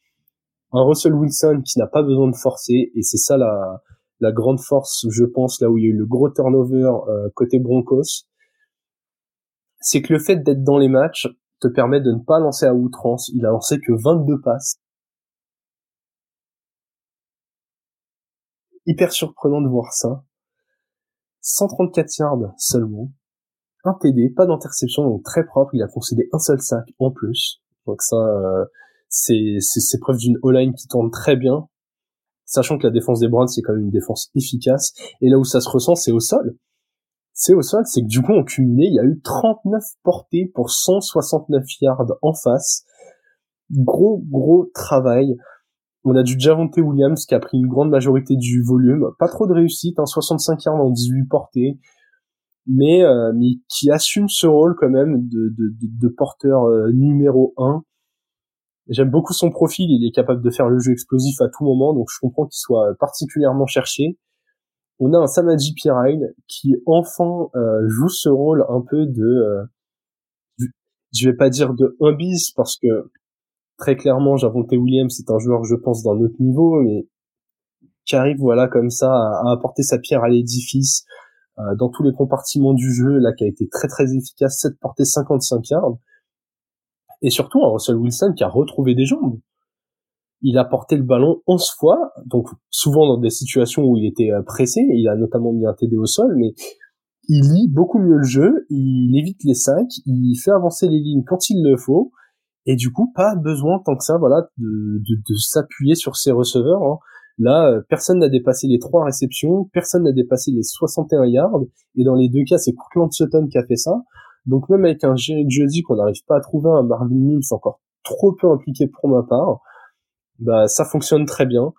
Un Russell Wilson qui n'a pas besoin de forcer et c'est ça la, la grande force, je pense, là où il y a eu le gros turnover euh, côté Broncos. C'est que le fait d'être dans les matchs te permet de ne pas lancer à outrance. Il a lancé que 22 passes. Hyper surprenant de voir ça. 134 yards seulement un TD, pas d'interception, donc très propre. Il a concédé un seul sac en plus. Donc ça, euh, c'est c'est preuve d'une O-line qui tourne très bien, sachant que la défense des Browns c'est quand même une défense efficace. Et là où ça se ressent, c'est au sol. C'est au sol, c'est que du coup en cumulé, il y a eu 39 portées pour 169 yards en face. Gros gros travail. On a du Javonte Williams qui a pris une grande majorité du volume, pas trop de réussite, hein, 65 yards en 18 portées mais, euh, mais qui assume ce rôle quand même de, porteur euh, numéro un. J'aime beaucoup son profil, il est capable de faire le jeu explosif à tout moment, donc je comprends qu'il soit particulièrement cherché. On a un Samaji Pirail qui enfin euh, joue ce rôle un peu de, je vais pas dire de un bis parce que très clairement Javonte Williams c'est un joueur je pense d'un autre niveau, mais qui arrive voilà comme ça à apporter sa pierre à l'édifice, euh, dans tous les compartiments du jeu, là, qui a été très très efficace, 7 portées 55 yards. Et surtout, un Russell Wilson qui a retrouvé des jambes. Il a porté le ballon 11 fois, donc souvent dans des situations où il était euh, pressé, il a notamment mis un TD au sol, mais il lit beaucoup mieux le jeu, il évite les sacs, il fait avancer les lignes quand il le faut, et du coup, pas besoin tant que ça, voilà, de, de, de s'appuyer sur ses receveurs. Hein. Là, euh, personne n'a dépassé les trois réceptions, personne n'a dépassé les 61 yards, et dans les deux cas, c'est Courtland Sutton qui a fait ça. Donc même avec un jeudi qu'on n'arrive pas à trouver, un Marvin Mims encore trop peu impliqué pour ma part, bah ça fonctionne très bien.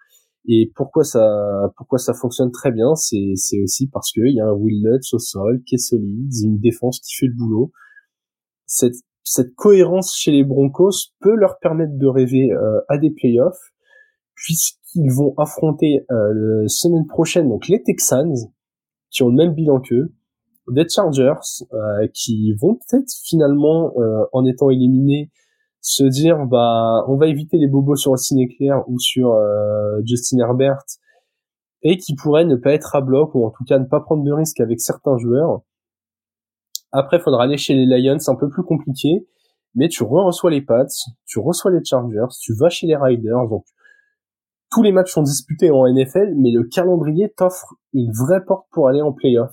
Et pourquoi ça, pourquoi ça fonctionne très bien, c'est aussi parce qu'il y a un Will Lutz au sol qui est solide, une défense qui fait le boulot. Cette cohérence chez les Broncos peut leur permettre de rêver euh, à des playoffs, puisque ils vont affronter euh, la semaine prochaine donc les Texans qui ont le même bilan qu'eux, des Chargers euh, qui vont peut-être finalement euh, en étant éliminés se dire bah on va éviter les bobos sur Austin Eclair ou sur Justin Herbert et qui pourraient ne pas être à bloc ou en tout cas ne pas prendre de risques avec certains joueurs. Après, faudra aller chez les Lions, c'est un peu plus compliqué, mais tu re-reçois les Pats, tu reçois les Chargers, tu vas chez les Riders, donc tous les matchs sont disputés en NFL, mais le calendrier t'offre une vraie porte pour aller en playoff.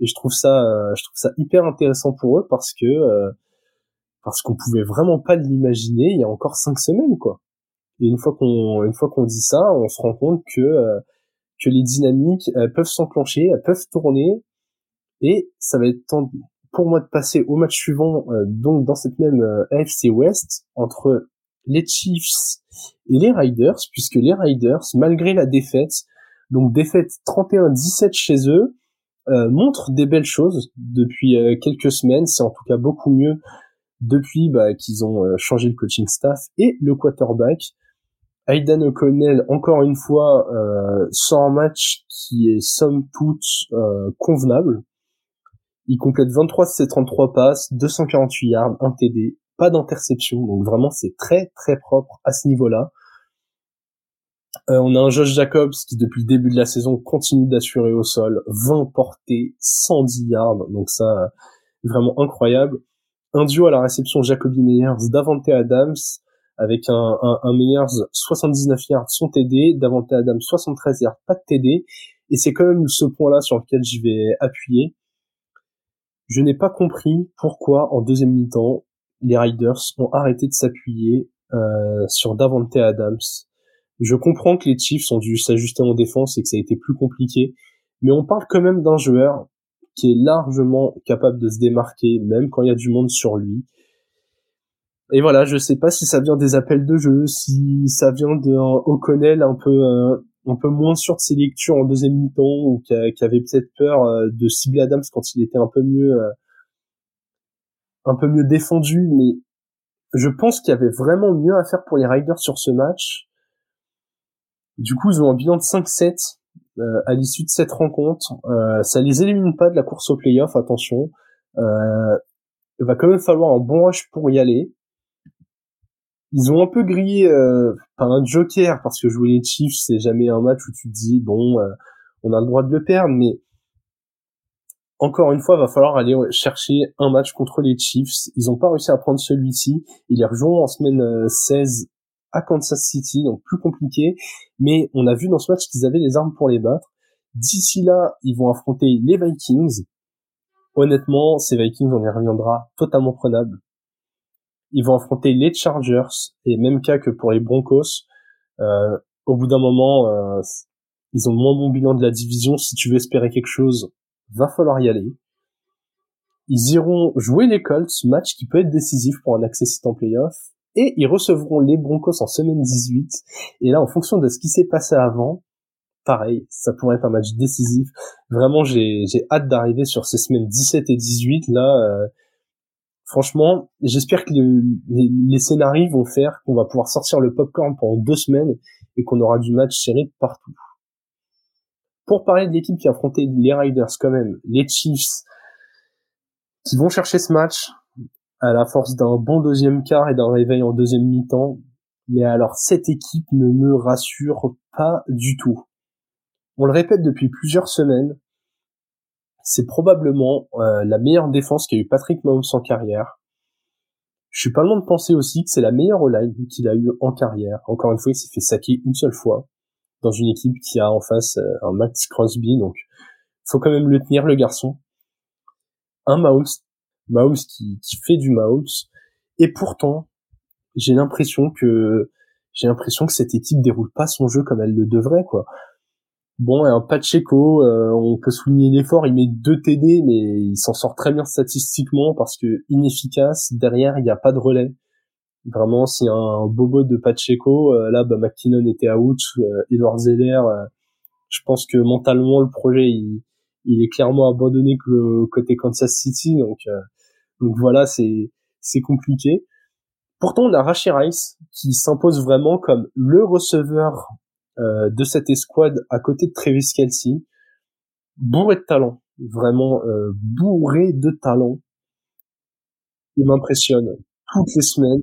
Et je trouve ça, euh, je trouve ça hyper intéressant pour eux parce que euh, parce qu'on pouvait vraiment pas l'imaginer il y a encore cinq semaines, quoi. Et une fois qu'on une fois qu'on dit ça, on se rend compte que euh, que les dynamiques peuvent s'enclencher, elles peuvent tourner, et ça va être temps pour moi de passer au match suivant, donc dans cette même AFC West entre les Chiefs et les Riders, puisque les Riders, malgré la défaite, donc défaite 31-17 chez eux, euh, montrent des belles choses depuis euh, quelques semaines. C'est en tout cas beaucoup mieux depuis bah, qu'ils ont euh, changé le coaching staff et le quarterback. Aidan O'Connell, encore une fois, euh, un match qui est somme toute convenable. Il complète 23 de ses 33 passes, 248 yards, un TD, pas d'interception, donc vraiment c'est très très propre à ce niveau-là. Euh, on a un Josh Jacobs qui depuis le début de la saison continue d'assurer au sol, 20 portées, 110 yards, donc ça vraiment incroyable. Un duo à la réception Jacoby Meyers, Davante Adams, avec un, un, un meilleur 79 yards son TD, Davante Adams 73 yards, pas de TD, et c'est quand même ce point-là sur lequel je vais appuyer. Je n'ai pas compris pourquoi en deuxième mi-temps les Riders ont arrêté de s'appuyer euh, sur Davante Adams. Je comprends que les Chiefs ont dû s'ajuster en défense et que ça a été plus compliqué, mais on parle quand même d'un joueur qui est largement capable de se démarquer, même quand il y a du monde sur lui. Et voilà, je sais pas si ça vient des appels de jeu, si ça vient d'un O'Connell un peu euh, un peu moins sûr de ses lectures en deuxième mi-temps ou qui, avait peut-être peur euh, de cibler Adams quand il était un peu mieux euh, un peu mieux défendu, mais je pense qu'il y avait vraiment mieux à faire pour les Riders sur ce match. Du coup, ils ont un bilan de 5-7 euh, à l'issue de cette rencontre. Euh, ça les élimine pas de la course au playoff, attention. Euh, il va quand même falloir un bon rush pour y aller. Ils ont un peu grillé, euh, pas un joker, parce que jouer les Chiefs, c'est jamais un match où tu te dis, bon, euh, on a le droit de le perdre, mais encore une fois, va falloir aller chercher un match contre les Chiefs. Ils n'ont pas réussi à prendre celui-ci. Ils les rejoint en semaine 16 à Kansas City, donc plus compliqué. Mais on a vu dans ce match qu'ils avaient les armes pour les battre. D'ici là, ils vont affronter les Vikings. Honnêtement, ces Vikings, on y reviendra, totalement prenables. Ils vont affronter les Chargers, et même cas que pour les Broncos. Euh, au bout d'un moment, euh, ils ont le moins bon bilan de la division. Si tu veux espérer quelque chose, va falloir y aller. Ils iront jouer les Colts, match qui peut être décisif pour un accès en playoff et ils recevront les Broncos en semaine 18. Et là, en fonction de ce qui s'est passé avant, pareil, ça pourrait être un match décisif. Vraiment, j'ai, hâte d'arriver sur ces semaines 17 et 18. Là, euh, franchement, j'espère que les, les, scénarios vont faire qu'on va pouvoir sortir le popcorn pendant deux semaines et qu'on aura du match serré partout. Pour parler de l'équipe qui a affronté les Riders quand même, les Chiefs, qui vont chercher ce match, à la force d'un bon deuxième quart et d'un réveil en deuxième mi-temps. Mais alors cette équipe ne me rassure pas du tout. On le répète depuis plusieurs semaines, c'est probablement euh, la meilleure défense qu'a eu Patrick Mahomes en carrière. Je suis pas loin de penser aussi que c'est la meilleure line qu'il a eu en carrière. Encore une fois, il s'est fait saquer une seule fois dans une équipe qui a en face euh, un Max Crosby, donc faut quand même le tenir le garçon. Un Mahomes Mahomes qui, qui fait du Mahomes. Et pourtant, j'ai l'impression que j'ai l'impression que cette équipe déroule pas son jeu comme elle le devrait, quoi. Bon, un Pacheco, euh, on peut souligner l'effort, il met deux TD, mais il s'en sort très bien statistiquement parce que inefficace. Derrière, il n'y a pas de relais. Vraiment, si un bobo de Pacheco, euh, là, bah, McKinnon était out, euh, Edward Zeller, euh, je pense que mentalement, le projet, il, il est clairement abandonné que côté Kansas City, donc donc voilà, c'est c'est compliqué. Pourtant, on a Rashi Rice qui s'impose vraiment comme le receveur euh, de cette escouade à côté de Travis Kelsey, bourré de talent, vraiment euh, bourré de talent. Il m'impressionne toutes les semaines.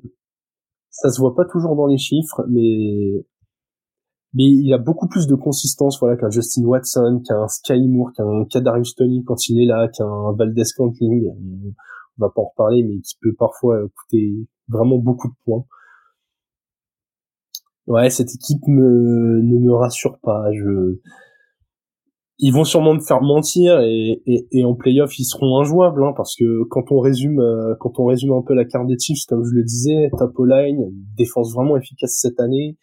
Ça se voit pas toujours dans les chiffres, mais mais il a beaucoup plus de consistance voilà qu'un Justin Watson, qu'un Sky Moore, qu'un Kadarius Tony quand il est là, qu'un Valdez Cantling on va pas en reparler, mais qui peut parfois coûter vraiment beaucoup de points. Ouais, cette équipe me, ne me rassure pas. Je, ils vont sûrement me faire mentir et, et, et en playoff ils seront injouables hein, parce que quand on résume euh, quand on résume un peu la carte des Chiefs comme je le disais, top line, défense vraiment efficace cette année,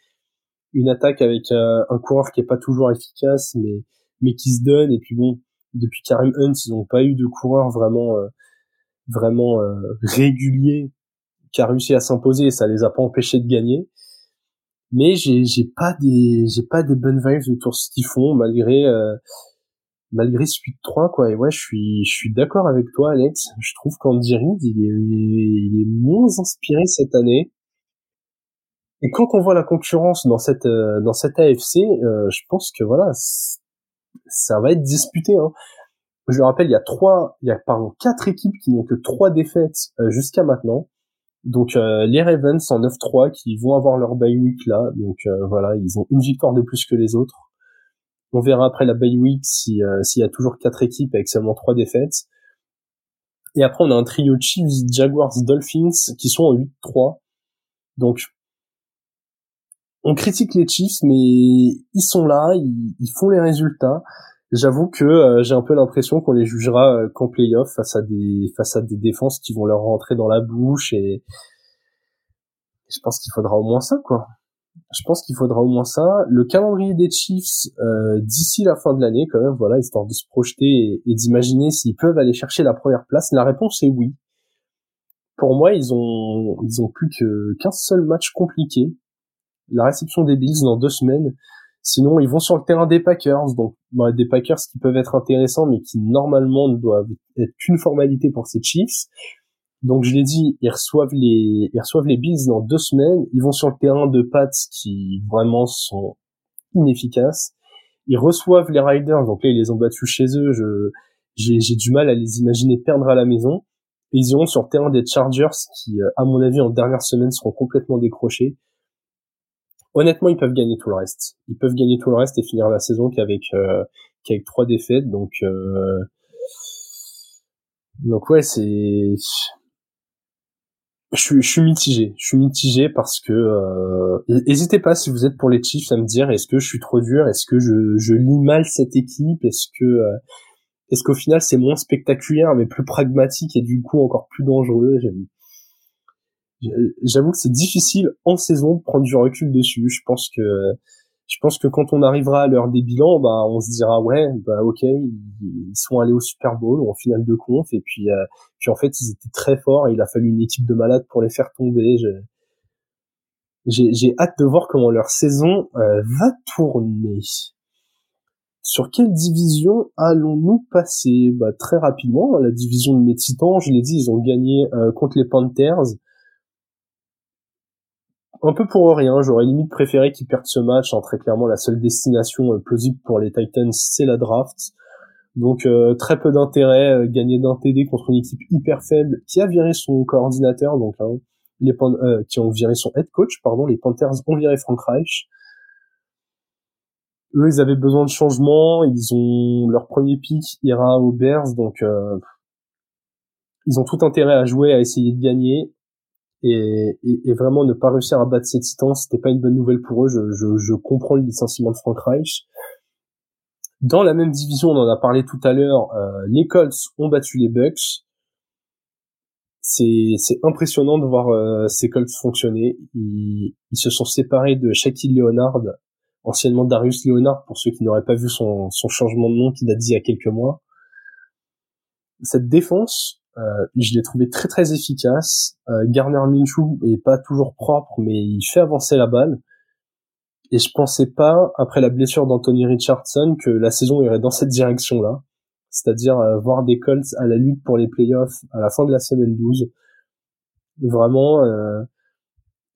une attaque avec euh, un coureur qui est pas toujours efficace mais mais qui se donne et puis bon depuis Karim Hunt ils ont pas eu de coureur vraiment euh, vraiment euh, régulier qui a réussi à s'imposer et ça les a pas empêchés de gagner. Mais j'ai pas des j'ai pas des bonnes vibes de qu'ils font malgré euh, malgré ce 8-3 quoi. Et ouais je suis je suis d'accord avec toi Alex. Je trouve qu'Andy Reid il est il est moins inspiré cette année. Et quand on voit la concurrence dans cette euh, dans cette AFC je pense que voilà ça va être disputé hein je le rappelle, il y a trois, il y a pardon quatre équipes qui n'ont que trois défaites euh, jusqu'à maintenant. Donc euh, les Ravens en 9-3 qui vont avoir leur bye week là. Donc euh, voilà, ils ont une victoire de plus que les autres. On verra après la bye week si s'il y a toujours quatre équipes avec seulement trois défaites. Et après on a un trio Chiefs, Jaguars, Dolphins qui sont en 8-3. Donc on critique les Chiefs, mais ils sont là, ils, font les résultats. J'avoue que euh, j'ai un peu l'impression qu'on les jugera euh, qu'en playoff face à des face à des défenses qui vont leur rentrer dans la bouche et je pense qu'il faudra au moins ça quoi. Je pense qu'il faudra au moins ça. Le calendrier des Chiefs euh, d'ici la fin de l'année quand même voilà histoire de se projeter et, et d'imaginer s'ils peuvent aller chercher la première place. La réponse est oui. Pour moi ils ont ils ont plus que qu'un seul match compliqué la réception des Bills dans deux semaines. Sinon, ils vont sur le terrain des Packers, donc bah, des Packers qui peuvent être intéressants, mais qui normalement ne doivent être qu'une formalité pour ces Chiefs. Donc je l'ai dit, ils reçoivent les ils reçoivent les Bills dans deux semaines. Ils vont sur le terrain de Pats qui vraiment sont inefficaces. Ils reçoivent les Riders, donc là ils les ont battus chez eux. Je j'ai du mal à les imaginer perdre à la maison. Et ils iront sur le terrain des Chargers qui, euh, à mon avis, en dernière semaine seront complètement décrochés honnêtement, ils peuvent gagner tout le reste. Ils peuvent gagner tout le reste et finir la saison qu'avec euh, qu'avec trois défaites. Donc euh... donc ouais, c'est je suis, je suis mitigé. Je suis mitigé parce que euh... n'hésitez pas si vous êtes pour les Chiefs à me dire est-ce que je suis trop dur, est-ce que je, je lis mal cette équipe, est-ce que euh, est-ce qu'au final c'est moins spectaculaire mais plus pragmatique et du coup encore plus dangereux? J'avoue que c'est difficile en saison de prendre du recul dessus. Je pense que je pense que quand on arrivera à l'heure des bilans, bah on se dira ouais, bah ok, ils, sont allés au Super Bowl ou en finale de conf et puis euh, puis en fait ils étaient très forts et il a fallu une équipe de malades pour les faire tomber. J'ai hâte de voir comment leur saison euh, va tourner. Sur quelle division allons-nous passer? Bah, Très rapidement, la division de mes titans, je l'ai dit, ils ont gagné euh, contre les Panthers un peu pour rien. J'aurais limite préféré qu'ils perdent ce match. Hein, très clairement, la seule destination euh, plausible pour les Titans, c'est la draft. Donc euh, très peu d'intérêt, euh, gagner d'un TD contre une équipe hyper faible qui a viré son coordinateur, donc hein, les qui ont viré son head coach, pardon, les Panthers ont viré Frank Reich. Eux, ils avaient besoin de changement, ils ont leur premier pick ira aux Bears, donc ils ont tout intérêt à jouer, à essayer de gagner et, vraiment ne pas réussir à battre ces titans, c'était pas une bonne nouvelle pour eux. Je, comprends le licenciement de Frank Reich. Dans la même division, on en a parlé tout à l'heure, euh, les Colts ont battu les Bucks. C'est, impressionnant de voir euh, ces Colts fonctionner. Ils, ils, se sont séparés de Shaquille Leonard, anciennement Darius Leonard, pour ceux qui n'auraient pas vu son, son changement de nom qui date d'il y a quelques mois. Cette défense, euh, je l'ai trouvé très très efficace. Euh, Garner Minshew est pas toujours propre, mais il fait avancer la balle. Et je pensais pas, après la blessure d'Anthony Richardson, que la saison irait dans cette direction-là. C'est-à-dire euh, voir des Colts à la lutte pour les playoffs à la fin de la semaine 12. Vraiment, euh,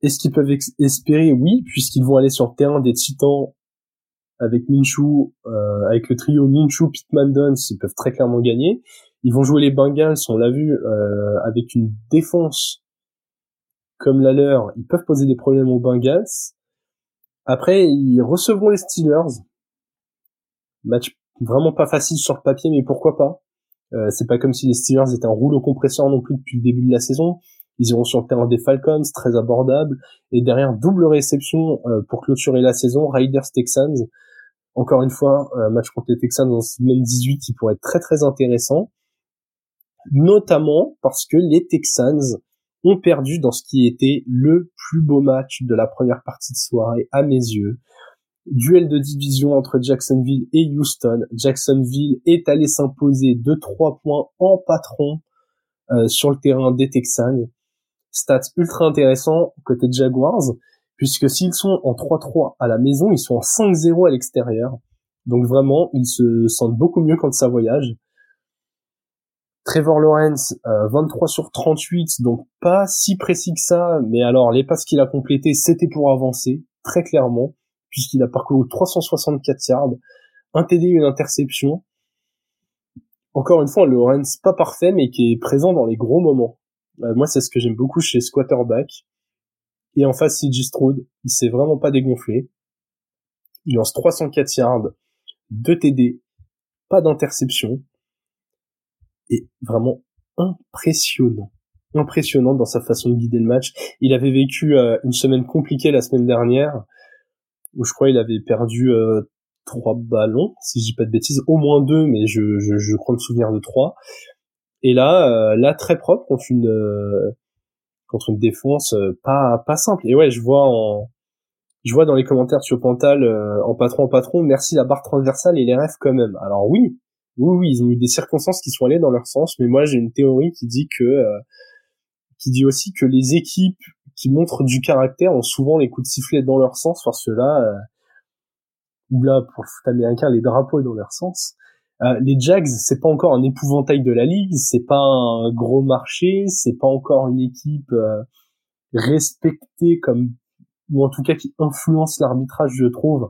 est-ce qu'ils peuvent espérer? Oui, puisqu'ils vont aller sur le terrain des Titans avec Minshew, euh, avec le trio Minshew, Pittman, Duns, ils peuvent très clairement gagner. Ils vont jouer les Bengals, on l'a vu, euh, avec une défense comme la leur. Ils peuvent poser des problèmes aux Bengals. Après, ils recevront les Steelers. Match vraiment pas facile sur le papier, mais pourquoi pas. Euh, c'est pas comme si les Steelers étaient un rouleau compresseur non plus depuis le début de la saison. Ils iront sur le terrain des Falcons, très abordable. Et derrière, double réception euh, pour clôturer la saison, Raiders Texans. Encore une fois, un match contre les Texans en semaine 18 qui pourrait être très très intéressant notamment parce que les Texans ont perdu dans ce qui était le plus beau match de la première partie de soirée à mes yeux. Duel de division entre Jacksonville et Houston. Jacksonville est allé s'imposer de 3 points en patron euh, sur le terrain des Texans. Stats ultra intéressants côté Jaguars, puisque s'ils sont en 3-3 à la maison, ils sont en 5-0 à l'extérieur. Donc vraiment, ils se sentent beaucoup mieux quand ça voyage. Trevor Lawrence, 23 euh, sur 38, donc pas si précis que ça, mais alors les passes qu'il a complétées, c'était pour avancer, très clairement, puisqu'il a parcouru 364 yards, un TD, une interception. Encore une fois, Lawrence, pas parfait, mais qui est présent dans les gros moments. Euh, moi, c'est ce que j'aime beaucoup chez Squatterback. Et en face, CJ Stroud, il s'est vraiment pas dégonflé. Il lance 304 yards, 2 TD, pas d'interception vraiment impressionnant. Impressionnant dans sa façon de guider le match. Il avait vécu euh, une semaine compliquée la semaine dernière où je crois il avait perdu trois ballons, si je dis pas de bêtises, au moins deux, mais je, je, je crois me souvenir de trois. Et là, là très propre contre une contre une défense pas pas simple. Et ouais, je vois en je vois dans les commentaires sur Pantal en patron en patron, merci la barre transversale et les rêves quand même. Alors oui, oui, oui, ils ont eu des circonstances qui sont allées dans leur sens, mais moi j'ai une théorie qui dit que euh, qui dit aussi que les équipes qui montrent du caractère ont souvent les coups de sifflet dans leur sens, parce que là, euh, ou là pour le foot américain, les drapeaux dans leur sens. Euh, les Jags, c'est pas encore un épouvantail de la ligue, c'est pas un gros marché, c'est pas encore une équipe respectée comme ou en tout cas qui influence l'arbitrage, je trouve,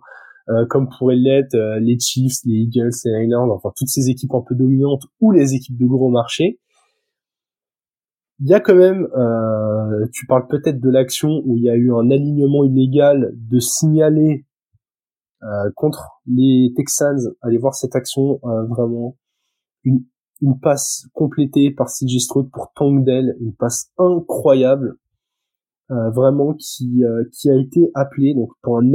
euh, comme pourraient l'être euh, les Chiefs, les Eagles, les Niners, enfin toutes ces équipes un peu dominantes ou les équipes de gros marché. Il y a quand même, euh, tu parles peut-être de l'action où il y a eu un alignement illégal de signaler contre les Texans. Allez voir cette action, vraiment une, une passe complétée par CJ Stroud pour Tongdale, une passe incroyable, vraiment qui qui a été appelée donc pour un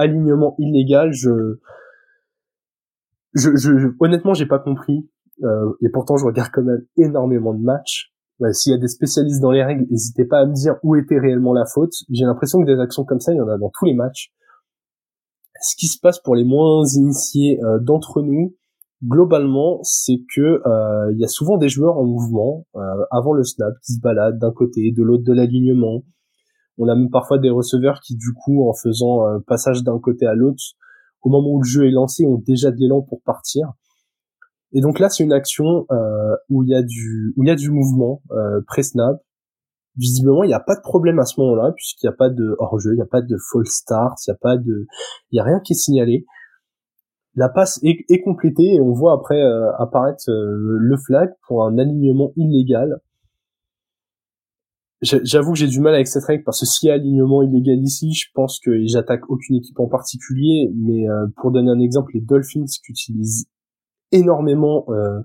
alignement illégal, je, je, je honnêtement, j'ai pas compris. Euh, et pourtant, je regarde quand même énormément de matchs. S'il y a des spécialistes dans les règles, n'hésitez pas à me dire où était réellement la faute. J'ai l'impression que des actions comme ça, il y en a dans tous les matchs. Ce qui se passe pour les moins initiés euh, d'entre nous, globalement, c'est que euh, il y a souvent des joueurs en mouvement euh, avant le snap qui se baladent d'un côté, de l'autre de l'alignement. On a même parfois des receveurs qui, du coup, en faisant euh, passage d'un côté à l'autre, au moment où le jeu est lancé, ont déjà de l'élan pour partir. Et donc là, c'est une action euh, où il y a du mouvement euh, pré-snap. Visiblement, il n'y a pas de problème à ce moment-là puisqu'il n'y a pas de hors-jeu, il n'y a pas de false start, il n'y a pas de il y a rien qui est signalé. La passe est, complétée et on voit après euh, apparaître le flag pour un alignement illégal J'avoue que j'ai du mal avec cette règle parce que s'il y a alignement illégal ici, je pense que j'attaque aucune équipe en particulier, mais euh, pour donner un exemple, les Dolphins qui utilisent énormément euh,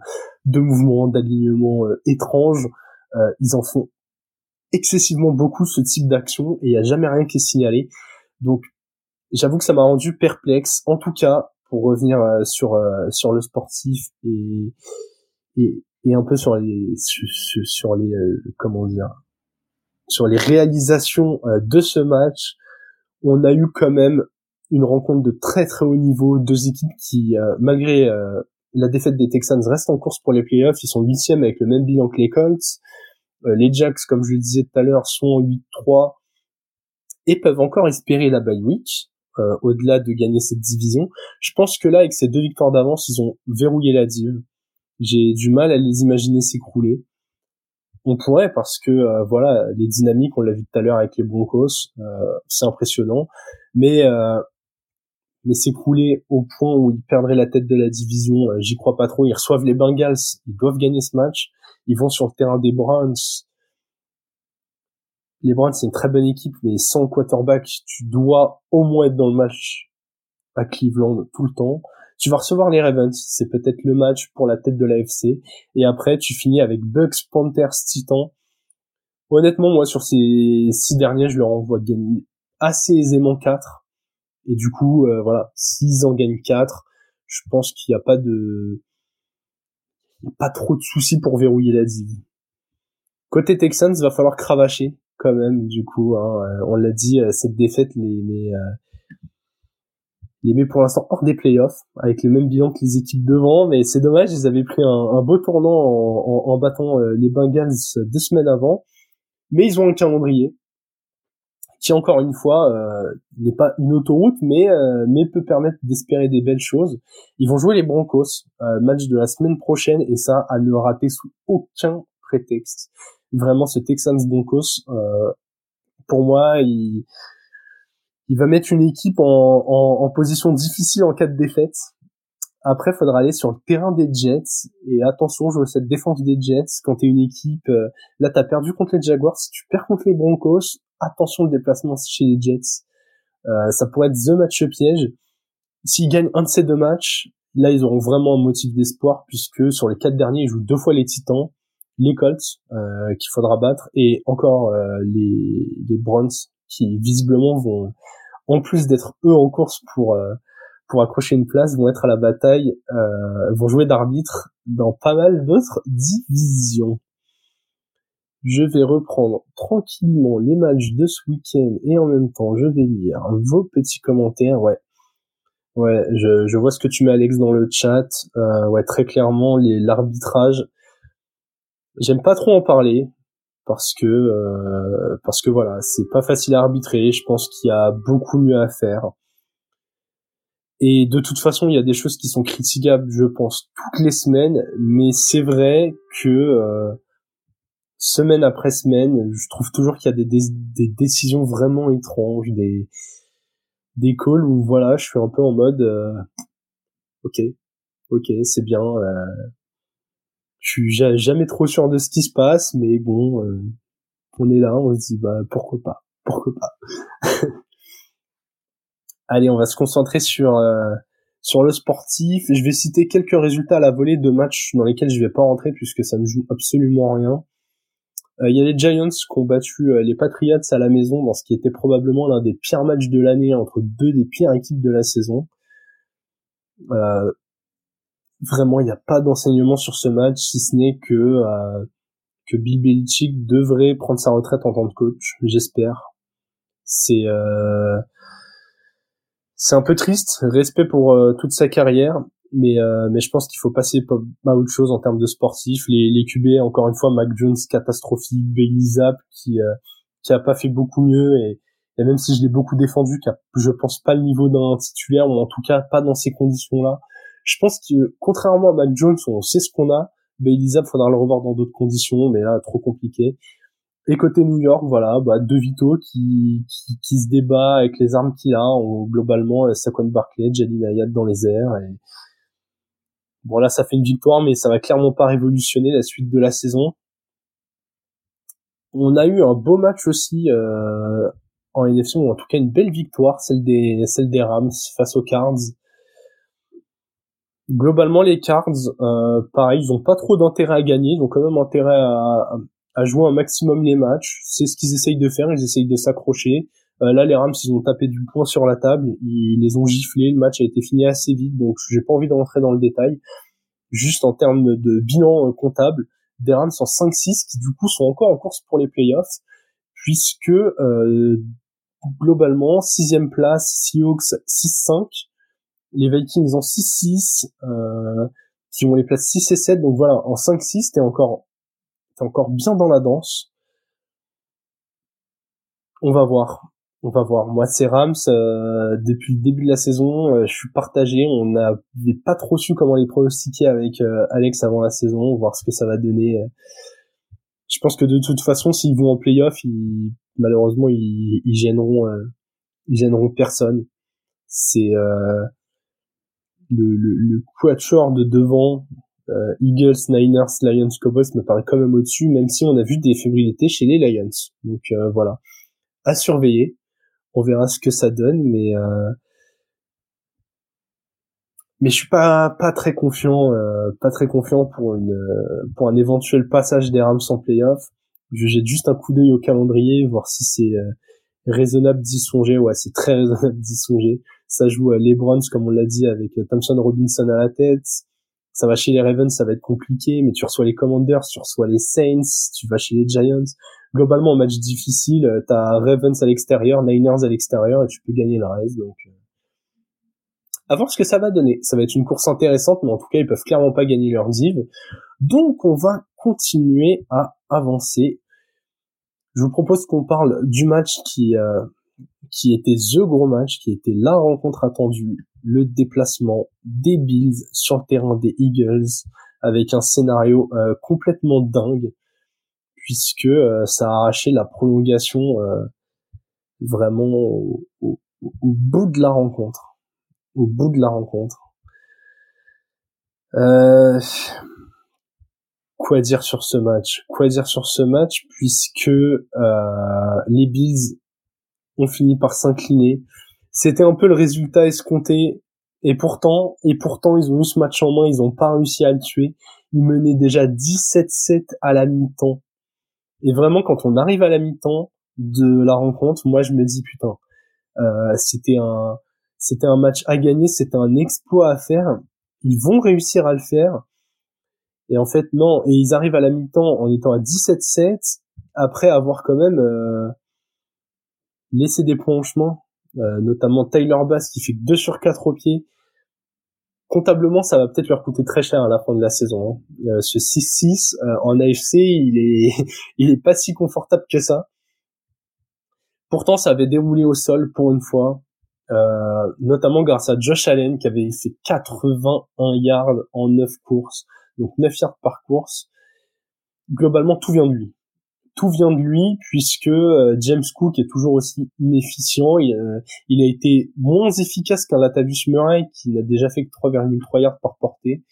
de mouvements, d'alignements euh, étranges, ils en font excessivement beaucoup ce type d'action et il n'y a jamais rien qui est signalé. Donc j'avoue que ça m'a rendu perplexe. En tout cas, pour revenir sur sur le sportif et, et et un peu sur les sur, sur les comment dire sur les réalisations euh, de ce match, on a eu quand même une rencontre de très très haut niveau, deux équipes qui, euh, malgré euh, la défaite des Texans, restent en course pour les playoffs. Ils sont huitièmes avec le même bilan que les Colts. les Jacks, comme je le disais tout à l'heure, sont en 8-3 et peuvent encore espérer la bye week. au-delà de gagner cette division. Je pense que là, avec ces deux victoires d'avance, ils ont verrouillé la div. J'ai du mal à les imaginer s'écrouler on pourrait parce que euh, voilà les dynamiques on l'a vu tout à l'heure avec les Broncos euh, c'est impressionnant. Mais euh, mais s'écrouler au point où ils perdraient la tête de la division j'y crois pas trop. Ils reçoivent les Bengals ils doivent gagner ce match. Ils vont sur le terrain des Browns. Les Browns c'est une très bonne équipe mais sans quarterback tu dois au moins être dans le match à Cleveland tout le temps tu vas recevoir les Ravens, c'est peut-être le match pour la tête de l'AFC. Et après, tu finis avec Bucks, Panthers, Titans. Honnêtement, moi, sur ces six derniers, je leur envoie gagner assez aisément quatre. Et du coup, euh, voilà, s'ils en gagnent quatre, je pense qu'il n'y a pas de, pas trop de soucis pour verrouiller la div. Côté Texans, va falloir cravacher quand même. Du coup, hein, euh, on l'a dit, euh, cette défaite les met les met pour l'instant hors des playoffs, avec le même bilan que les équipes devant, mais c'est dommage, ils avaient pris un, beau tournant en, battant euh, les Bengals deux semaines avant, mais ils ont un calendrier qui encore une fois euh, n'est pas une autoroute, mais euh, mais peut permettre d'espérer des belles choses. Ils vont jouer les Broncos, match de la semaine prochaine, et ça à ne rater sous aucun prétexte. Vraiment, ce Texans Broncos, pour moi, il il va mettre une équipe en, position difficile en cas de défaite. Après, il faudra aller sur le terrain des Jets. Et attention, je vois cette défense des Jets. Quand t'es une équipe, euh, là, t'as perdu contre les Jaguars. Si tu perds contre les Broncos, attention le déplacement chez les Jets. Euh, ça pourrait être the match piège. S'ils gagnent un de ces deux matchs, là, ils auront vraiment un motif d'espoir puisque sur les quatre derniers, ils jouent deux fois les Titans, les Colts euh, qu'il faudra battre et encore les, les Browns qui visiblement vont en plus d'être eux en course pour pour accrocher une place, vont être à la bataille, vont jouer d'arbitre dans pas mal d'autres divisions. Je vais reprendre tranquillement les matchs de ce week-end et en même temps je vais lire vos petits commentaires. Ouais, ouais, je, je vois ce que tu mets Alex dans le chat. Euh, ouais, très clairement l'arbitrage. J'aime pas trop en parler parce que euh, parce que voilà, c'est pas facile à arbitrer. Je pense qu'il y a beaucoup mieux à faire. Et de toute façon, il y a des choses qui sont critiquables, je pense, toutes les semaines. Mais c'est vrai que euh, semaine après semaine, je trouve toujours qu'il y a des, décisions vraiment étranges, des des calls où voilà, je suis un peu en mode euh, ok, ok, c'est bien. Euh, je suis jamais trop sûr de ce qui se passe, mais bon, euh, on est là, on se dit bah pourquoi pas, pourquoi pas. Allez, on va se concentrer sur euh, sur le sportif. Je vais citer quelques résultats à la volée de matchs dans lesquels je vais pas rentrer puisque ça ne joue absolument rien. Euh, il y a les Giants qui ont battu euh, les Patriots à la maison dans ce qui était probablement l'un des pires matchs de l'année entre deux des pires équipes de la saison. Euh, vraiment, il n'y a pas d'enseignement sur ce match, si ce n'est que euh, que Bill Belichick devrait prendre sa retraite en tant que coach, j'espère. C'est euh, c'est un peu triste, respect pour toute sa carrière, mais euh, mais je pense qu'il faut passer à autre chose en termes de sportif. Les les QB encore une fois Mac Jones catastrophique. Bailey Zapp qui euh, qui a pas fait beaucoup mieux. Et, et même si je l'ai beaucoup défendu qui a je pense pas le niveau d'un titulaire ou en tout cas pas dans ces conditions là je pense que contrairement à Mac Jones on sait ce qu'on a Bailey faudra le revoir dans d'autres conditions mais là trop compliqué et côté New York, voilà, bah, De Vito qui, qui, qui se débat avec les armes qu'il a, en, globalement, Saquon Barkley, Jalil Ayat dans les airs, et, Bon là, ça fait une victoire, mais ça va clairement pas révolutionner la suite de la saison. On a eu un beau match aussi euh, en NFC, ou en tout cas une belle victoire, celle des Rams face aux Cards. Globalement, les Cards, euh, pareil, ils ont pas trop d'intérêt à gagner, ils ont quand même intérêt à, jouer un maximum les matchs. C'est ce qu'ils essayent de faire, ils essayent de s'accrocher. Euh, là, les Rams, ils ont tapé du poing sur la table, ils les ont giflés, le match a été fini assez vite, donc j'ai pas envie d'entrer dans le détail. Juste en termes de bilan euh, comptable, des Rams en 5-6 qui du coup sont encore en course pour les playoffs, puisque euh, globalement, sixième place, Seahawks 6-5, les Vikings en 6-6, euh, qui ont les places 6 et 7, donc voilà, en 5-6, t'es encore, t'es encore bien dans la danse. On va voir on va voir. Moi, c'est Rams. Euh, depuis le début de la saison, euh, je suis partagé. On n'avait pas trop su comment les pronostiquer avec euh, Alex avant la saison, voir ce que ça va donner. Je pense que de toute façon, s'ils vont en playoff, ils, malheureusement, ils, ils gêneront, ils gêneront personne. C'est le, le, le quatuor de devant. Eagles, Niners, Lions, Cowboys me paraît quand même au-dessus, même si on a vu des fébrilités chez les Lions. Donc voilà, à surveiller on verra ce que ça donne, mais euh, mais je suis pas pas très confiant, euh, pas très confiant pour une pour un éventuel passage des Rams en playoff. Je jette juste un coup d'œil au calendrier, voir si c'est euh, raisonnable d'y songer. Ouais, c'est très raisonnable d'y songer. Ça joue les Browns, comme on l'a dit, avec Thompson Robinson à la tête. Ça va chez les Ravens, ça va être compliqué, mais tu reçois les Commanders, tu reçois les Saints, tu vas chez les Giants globalement un match difficile. Euh, t'as Ravens à l'extérieur, Niners à l'extérieur et tu peux gagner le reste. Donc, euh... à voir ce que ça va donner. Ça va être une course intéressante, mais en tout cas ils peuvent clairement pas gagner leur div. Donc on va continuer à avancer. Je vous propose qu'on parle du match qui euh, qui était the gros match, qui était la rencontre attendue, le déplacement des Bills sur le terrain des Eagles avec un scénario euh, complètement dingue puisque euh, ça a arraché la prolongation euh, vraiment au, bout de la rencontre. Au bout de la rencontre. Quoi dire sur ce match? Quoi dire sur ce match? Puisque les Bills ont fini par s'incliner. C'était un peu le résultat escompté et pourtant et pourtant ils ont eu ce match en main, ils n'ont pas réussi à le tuer. Ils menaient déjà 17-7 à la mi-temps. Et vraiment, quand on arrive à la mi-temps de la rencontre, moi, je me dis, putain, c'était un c'était un match à gagner, c'était un exploit à faire. Ils vont réussir à le faire. Et en fait, non. Et ils arrivent à la mi-temps en étant à 17-7, après avoir quand même euh, laissé des planchements, euh, notamment Tyler Bass qui fait 2 sur 4 au pied. Comptablement, ça va peut-être leur coûter très cher à la fin de la saison. Hein. Euh, ce 6-6 en AFC, il est, il est pas si confortable que ça. Pourtant, ça avait déroulé au sol pour une fois. Euh, notamment grâce à Josh Allen qui avait fait 81 yards en 9 courses, donc 9 yards par course. Globalement, tout vient de lui. Tout vient de lui puisque euh, James Cook est toujours aussi inefficient. Il, euh, il a été moins efficace qu'un Latavius Murray qui n'a déjà fait que 3,3 yards par portée.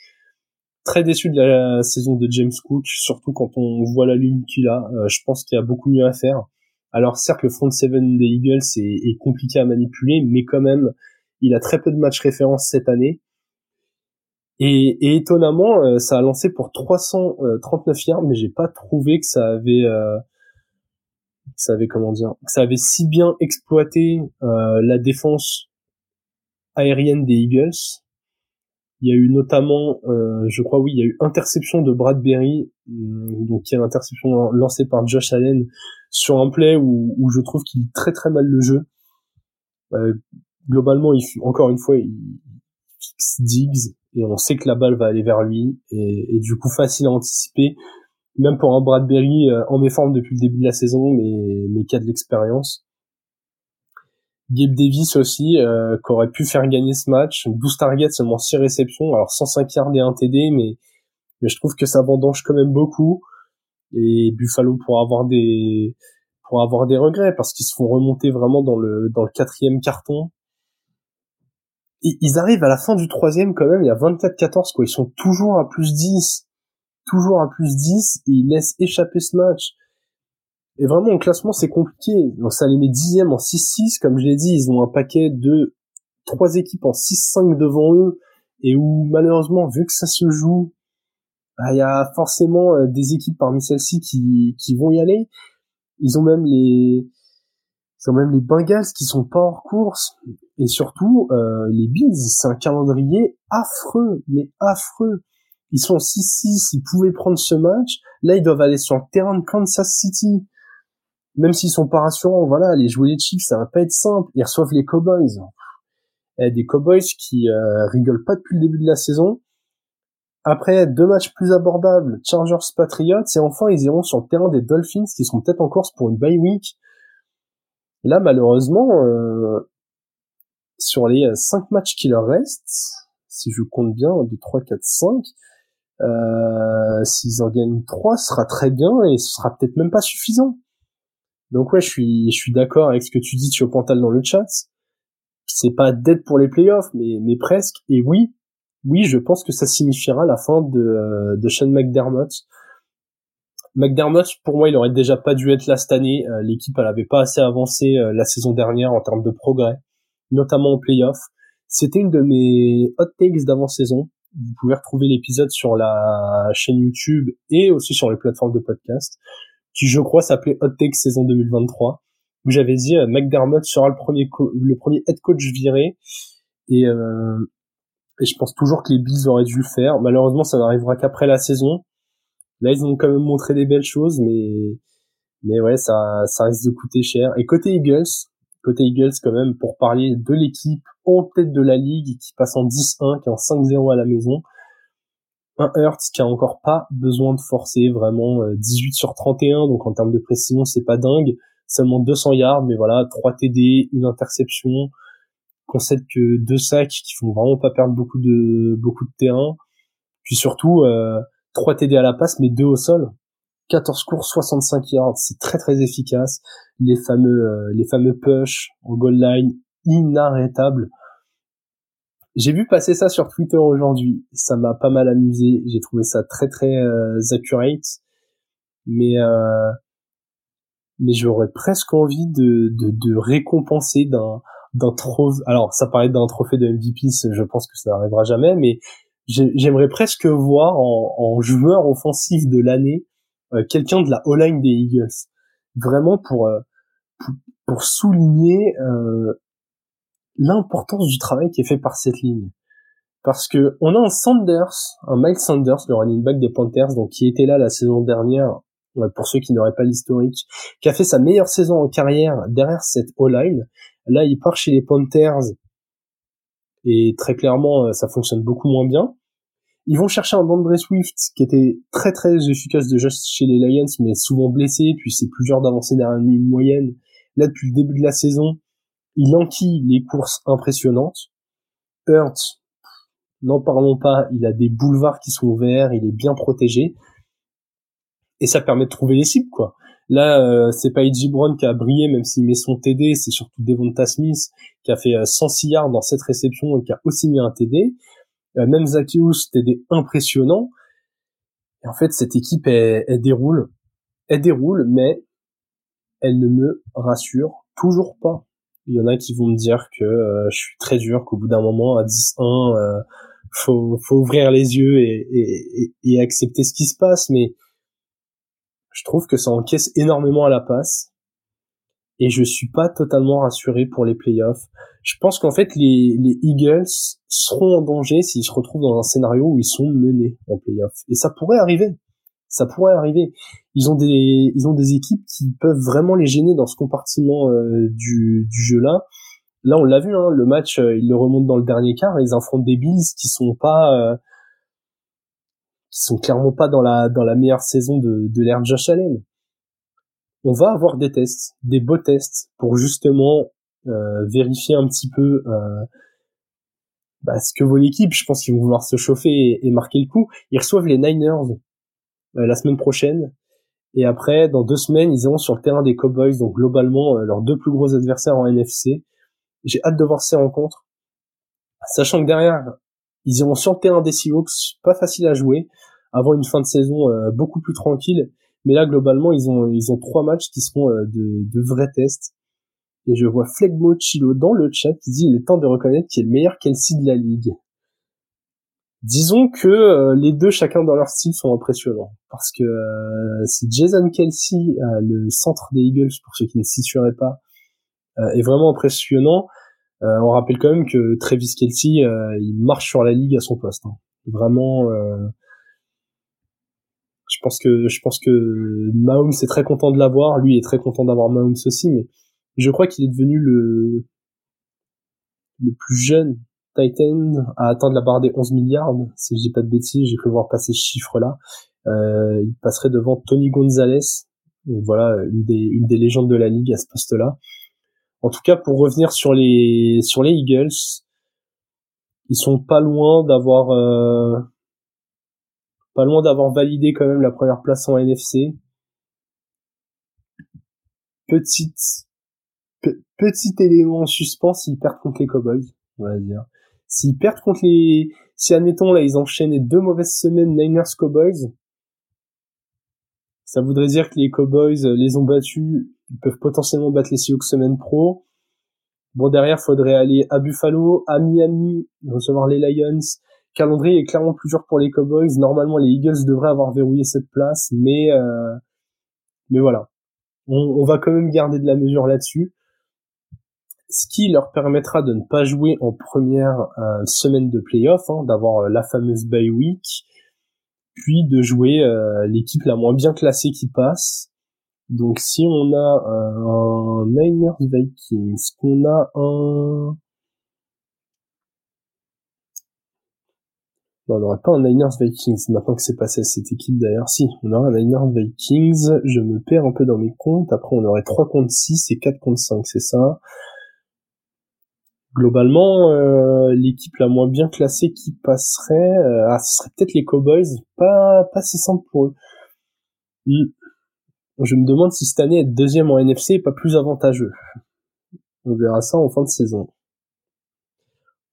Très déçu de la saison de James Cook, surtout quand on voit la ligne qu'il a. je pense qu'il y a beaucoup mieux à faire. Alors certes, le front seven des Eagles est, compliqué à manipuler, mais quand même, il a très peu de matchs références cette année. Et, étonnamment, euh, ça a lancé pour 339 yards, mais j'ai pas trouvé que ça avait, euh, ça avait comment dire, que ça avait si bien exploité euh, la défense aérienne des Eagles. Il y a eu notamment, je crois oui, il y a eu interception de Bradbury, donc il y a l'interception lancée par Josh Allen sur un play où, où je trouve qu'il très très mal le jeu. Euh, globalement, il, encore une fois, il fixe Diggs et on sait que la balle va aller vers lui et, du coup facile à anticiper, même pour un Bradbury euh, en méforme depuis le début de la saison, mais, mais qui a de l'expérience. Gabe Davis aussi, euh, qui aurait pu faire gagner ce match. 12 targets, seulement 6 réceptions. Alors 105 yards et 1 TD, mais, mais je trouve que ça vendange quand même beaucoup et Buffalo pour avoir des pour avoir des regrets parce qu'ils se font remonter vraiment dans le dans le quatrième carton. Ils arrivent à la fin du troisième quand même, il y a 24-14 quoi, ils sont toujours à plus 10, toujours à plus 10 et ils laissent échapper ce match. Et vraiment au classement c'est compliqué, donc ça les met dixième en 6-6 comme je l'ai dit, ils ont un paquet de trois équipes en 6-5 devant eux. Et où malheureusement vu que ça se joue bah, il y a forcément euh, des équipes parmi celles-ci qui, qui vont y aller. Ils ont même les ils ont même les Bengals qui sont pas hors course et surtout euh, les Bills, c'est un calendrier affreux, mais affreux. Ils sont 6-6, ils pouvaient prendre ce match. Là, ils doivent aller sur le terrain de Kansas City. Même s'ils sont pas rassurants, voilà, aller jouer les Chiefs, ça va pas être simple. Ils reçoivent les Cowboys. Et des Cowboys qui euh, rigolent pas depuis le début de la saison après deux matchs plus abordables, Chargers Patriots, et enfin ils iront sur le terrain des Dolphins qui seront peut-être en course pour une bye week. Là malheureusement, euh, sur les euh, cinq matchs qui leur restent, si je compte bien, 2, 3, 4, 5, euh, s'ils en gagnent 3, ce sera très bien et ce sera peut-être même pas suffisant. Donc ouais, je suis, je suis d'accord avec ce que tu dis, tu Pantal dans le chat. C'est pas d'aide pour les playoffs, mais, mais presque. Et oui, oui, je pense que ça signifiera la fin de, euh, de McDermott. McDermott, pour moi, il aurait déjà pas dû être là cette année. Euh, l'équipe, elle avait pas assez avancé euh, la saison dernière en termes de progrès, notamment en playoff. C'était une de mes hot takes d'avant-saison. Vous pouvez retrouver l'épisode sur la chaîne YouTube et aussi sur les plateformes de podcast, qui je crois s'appelait Hot Takes saison 2023, où j'avais dit McDermott sera le premier le premier head coach viré et euh, et je pense toujours que les Bills auraient dû le faire. Malheureusement, ça n'arrivera qu'après la saison. Là, ils ont quand même montré des belles choses, mais mais ouais, ça ça risque de coûter cher. Et côté Eagles, côté Eagles quand même, pour parler de l'équipe en tête de la ligue qui passe en 10-1, qui est en 5-0 à la maison. Un Hurts qui a encore pas besoin de forcer, vraiment 18 euh, sur 31, donc en termes de précision, c'est pas dingue. Seulement 200 yards, mais voilà, 3 TD, une interception, concède que deux sacs qui font vraiment pas perdre beaucoup de beaucoup de terrain. Puis surtout euh, 3 TD à la passe mais deux au sol. 14 courses, 65 yards, c'est très très efficace. Les fameux euh, les fameux push en goal line inarrêtables. J'ai vu passer ça sur Twitter aujourd'hui, ça m'a pas mal amusé, j'ai trouvé ça très très euh, accurate, mais euh, mais j'aurais presque envie de, de, récompenser d'un d'un trophée. Alors, ça paraît d'un trophée de MVP, je pense que ça n'arrivera jamais, mais j'aimerais presque voir en, en, joueur offensif de l'année euh, quelqu'un de la O-line des Eagles, vraiment pour euh, pour, souligner euh, l'importance du travail qui est fait par cette ligne. Parce que on a un Sanders, un Miles Sanders, le running back des Panthers, donc qui était là la saison dernière, pour ceux qui n'auraient pas l'historique, qui a fait sa meilleure saison en carrière derrière cette O-line. Là, il part chez les Panthers et très clairement, euh, ça fonctionne beaucoup moins bien. Ils vont chercher un Dandre Swift qui était très très efficace déjà chez les Lions, mais souvent blessé, puis c'est plus dur d'avancer derrière une ligne moyenne. Là, depuis le début de la saison, il enquille les courses impressionnantes. Hurt, n'en parlons pas, il a des boulevards qui sont ouverts, il est bien protégé. Et ça permet de trouver les cibles, quoi. Là, euh, c'est pas Edgy Brown qui a brillé, même s'il met son TD, c'est surtout Devonta Smith qui a fait 106 euh, yards dans cette réception et qui a aussi mis un TD. Euh, même Zacchaeus, TD impressionnant. Et en fait, cette équipe, elle, déroule. Elle déroule, mais elle ne me rassure toujours pas. Il y en a qui vont me dire que je suis très dur, qu'au bout d'un moment, à 10-1, euh, faut, faut ouvrir les yeux et, accepter ce qui se passe. Mais je trouve que ça encaisse énormément à la passe et je suis pas totalement rassuré pour les playoffs. Je pense qu'en fait les, les Eagles seront en danger s'ils se retrouvent dans un scénario où ils sont menés en playoffs et ça pourrait arriver. Ça pourrait arriver. Ils ont des ils ont des équipes qui peuvent vraiment les gêner dans ce compartiment euh, du, du jeu là. Là on l'a vu hein, le match euh, ils le remontent dans le dernier quart, ils affrontent des Bills qui sont pas euh, qui sont clairement pas dans la dans la meilleure saison de, de l'ère Josh Allen. On va avoir des tests, des beaux tests pour justement euh, vérifier un petit peu euh, bah, ce que vaut l'équipe. Je pense qu'ils vont vouloir se chauffer et, marquer le coup. Ils reçoivent les Niners euh, la semaine prochaine. Et après, dans deux semaines, ils iront sur le terrain des Cowboys, donc globalement leurs deux plus gros adversaires en NFC. J'ai hâte de voir ces rencontres, sachant que derrière, ils iront sur le terrain des pas facile à jouer, avant une fin de saison euh, beaucoup plus tranquille. Mais là, globalement, ils ont ils ont trois matchs qui seront euh, de, de vrais tests. Et je vois Flegmo Chilo dans le chat qui dit il est temps de reconnaître qu'il est le meilleur Kelsey de la ligue. Disons que euh, les deux, chacun dans leur style, sont impressionnants. Parce que si Jason Kelsey, le centre des Eagles, pour ceux qui ne situeraient pas, est vraiment impressionnant, euh, on rappelle quand même que Travis Kelsey, euh, il marche sur la ligue à son poste. Hein. Vraiment, euh, je pense que je pense que Mahomes est très content de l'avoir. Lui est très content d'avoir Mahomes aussi, mais je crois qu'il est devenu le le plus jeune Titan à atteindre la barre des 11 milliards. Si je dis pas de bêtises, j'ai cru voir passer ce chiffre-là. il passerait devant Tony Gonzalez. Donc voilà, une des, une des légendes de la ligue à ce poste-là. En tout cas, pour revenir sur les sur les Eagles, ils sont pas loin d'avoir euh, pas loin d'avoir validé quand même la première place en NFC. Petite petit élément en suspens s'ils perdent contre les Cowboys, on va dire. S'ils perdent contre les si admettons là ils enchaînent deux mauvaises semaines Niners Cowboys, ça voudrait dire que les Cowboys euh, les ont battus ils peuvent potentiellement battre les Seahawks semaine pro. Bon, derrière, faudrait aller à Buffalo, à Miami, recevoir les Lions. Calendrier est clairement plus dur pour les Cowboys. Normalement, les Eagles devraient avoir verrouillé cette place, mais euh, mais voilà. On, va quand même garder de la mesure là-dessus. Ce qui leur permettra de ne pas jouer en première euh, semaine de playoff, hein, d'avoir euh, la fameuse bye week, puis de jouer l'équipe la moins bien classée qui passe, donc si on a un Niners Vikings, qu'on a un... Non, on n'aurait pas un Niners Vikings maintenant que c'est passé à cette équipe d'ailleurs. Si, on aurait un Niners Vikings, je me perds un peu dans mes comptes. Après, on aurait 3 contre 6 et 4 contre 5, c'est ça? Globalement, euh, l'équipe la moins bien classée qui passerait, euh, ah, ce serait peut-être les Cowboys. Pas, pas si simple pour eux. Hmm. Je me demande si cette année être deuxième en NFC est pas plus avantageux. On verra ça en fin de saison.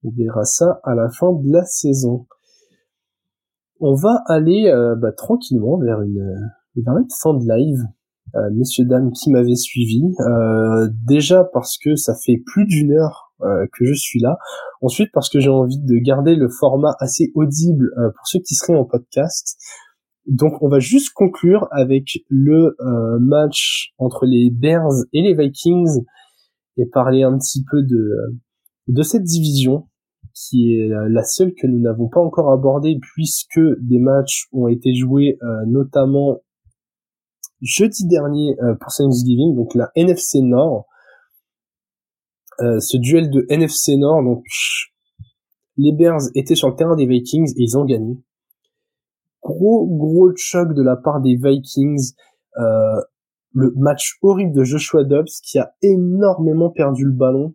On verra ça à la fin de la saison. On va aller euh, bah, tranquillement vers une, vers une fin de live. Euh, messieurs, dames qui m'avaient suivi. Euh, déjà parce que ça fait plus d'une heure que je suis là. Ensuite parce que j'ai envie de garder le format assez audible pour ceux qui seraient en podcast. Donc on va juste conclure avec le euh, match entre les Bears et les Vikings et parler un petit peu de de cette division, qui est la seule que nous n'avons pas encore abordée puisque des matchs ont été joués euh, notamment jeudi dernier euh, pour Thanksgiving, donc la NFC Nord. Euh, ce duel de NFC Nord, donc les Bears étaient sur le terrain des Vikings et ils ont gagné. Gros gros choc de la part des Vikings. le match horrible de Joshua Dobbs qui a énormément perdu le ballon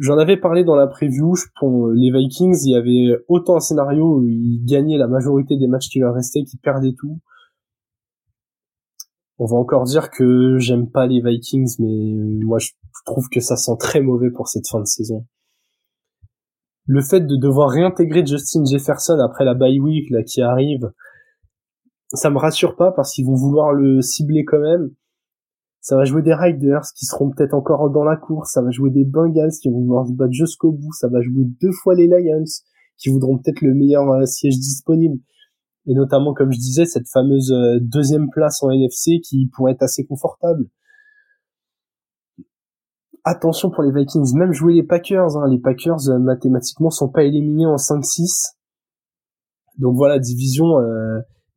J'en avais parlé dans la preview. Pour les Vikings, il y avait autant un scénario où ils gagnaient la majorité des matchs qui leur restaient, qu'ils perdaient tout. On va encore dire que j'aime pas les Vikings, mais moi je trouve que ça sent très mauvais pour cette fin de saison. Le fait de devoir réintégrer Justin Jefferson après la bye week là qui arrive, ça me rassure pas parce qu'ils vont vouloir le cibler quand même. Ça va jouer des Riders qui seront peut-être encore dans la course. Ça va jouer des Bengals qui vont vouloir se battre jusqu'au bout. Ça va jouer deux fois les Lions qui voudront peut-être le meilleur euh, siège disponible. Et notamment, comme je disais, cette fameuse euh, deuxième place en NFC qui pourrait être assez confortable. Attention pour les Vikings, même jouer les Packers. Hein. Les Packers, euh, mathématiquement, sont pas éliminés en 5-6. Donc voilà, division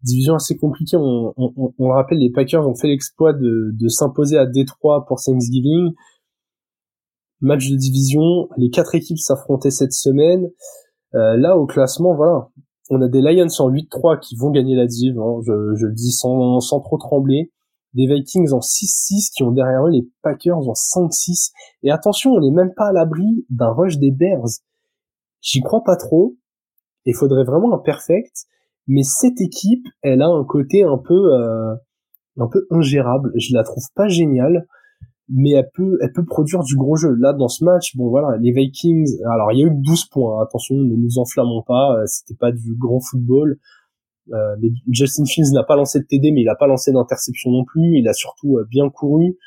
division assez compliquée. On, on, on, le rappelle, les Packers ont fait l'exploit de, de s'imposer à Détroit pour Thanksgiving. Match de division, les quatre équipes s'affrontaient cette semaine. Euh, là, au classement, voilà, on a des Lions en 8-3 qui vont gagner la div, hein, je, je, le dis sans, sans trop trembler. Des Vikings en 6-6 qui ont derrière eux les Packers en 5-6. Et attention, on n'est même pas à l'abri d'un rush des Bears. J'y crois pas trop. Il faudrait vraiment un perfect mais cette équipe, elle a un côté un peu euh, un peu ingérable. Je la trouve pas géniale, mais elle peut elle peut produire du gros jeu. Là dans ce match, bon voilà, les Vikings, alors il y a eu 12 points. Hein. attention, ne nous enflammons pas, euh, c'était pas du grand football. Euh, mais Justin Fields n'a pas lancé de TD, mais il a pas lancé d'interception non plus. Il a surtout euh, bien couru.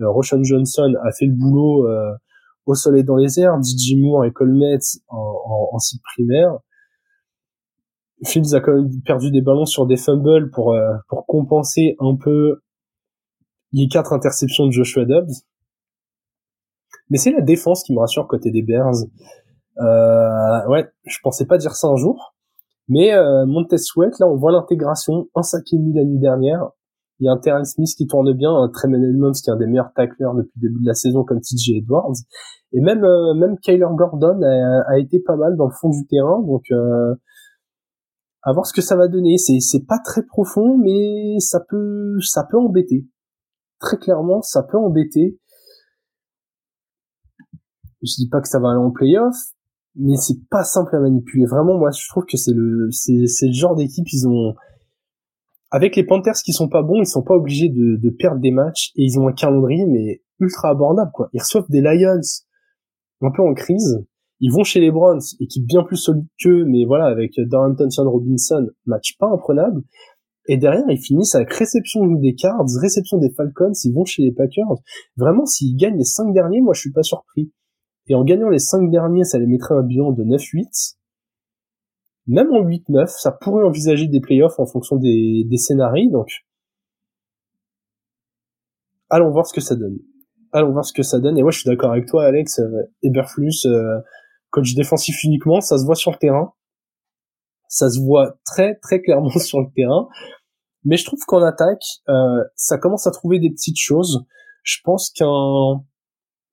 Euh, Roshan Johnson a fait le boulot au soleil dans les airs. DJ Moore et Colmet en, en, en site primaire. Fields a quand même perdu des ballons sur des fumbles pour pour compenser un peu les quatre interceptions de Joshua Dobbs. Mais c'est la défense qui me rassure côté des Bears. Euh, ouais, je pensais pas dire ça un jour. Mais euh, Montez Sweat, là, on voit l'intégration, un sac et demi la nuit dernière. Il y a un Terrence Smith qui tourne bien, un Tremaine Edmonds qui est un des meilleurs tacleurs depuis le début de la saison comme TJ Edwards. Et même euh, même Kyler Gordon a, a, été pas mal dans le fond du terrain. Donc euh, à voir ce que ça va donner. C'est c'est pas très profond, mais ça peut ça peut embêter. Très clairement, ça peut embêter. Je dis pas que ça va aller en playoff, mais c'est pas simple à manipuler. Vraiment, moi, je trouve que c'est le genre d'équipe ils ont avec les Panthers qui sont pas bons, ils sont pas obligés de, de perdre des matchs et ils ont un calendrier mais ultra abordable quoi. Ils reçoivent des Lions un peu en crise ils vont chez les Browns, équipe bien plus solide qu'eux, mais voilà, avec Darren Thompson Robinson, match pas imprenable. Et derrière, ils finissent avec réception des Cards, réception des Falcons, ils vont chez les Packers. Vraiment, s'ils gagnent les cinq derniers, moi je suis pas surpris. Et en gagnant les cinq derniers, ça les mettrait un bilan de 9-8. Même en 8-9, ça pourrait envisager des playoffs en fonction des, des scénarios, donc allons voir ce que ça donne. Allons voir ce que ça donne. Et moi, je suis d'accord avec toi, Alex. Euh, Eberflus, euh, coach défensif uniquement, ça se voit sur le terrain. Ça se voit très très clairement sur le terrain. Mais je trouve qu'en attaque, euh, ça commence à trouver des petites choses. Je pense qu'un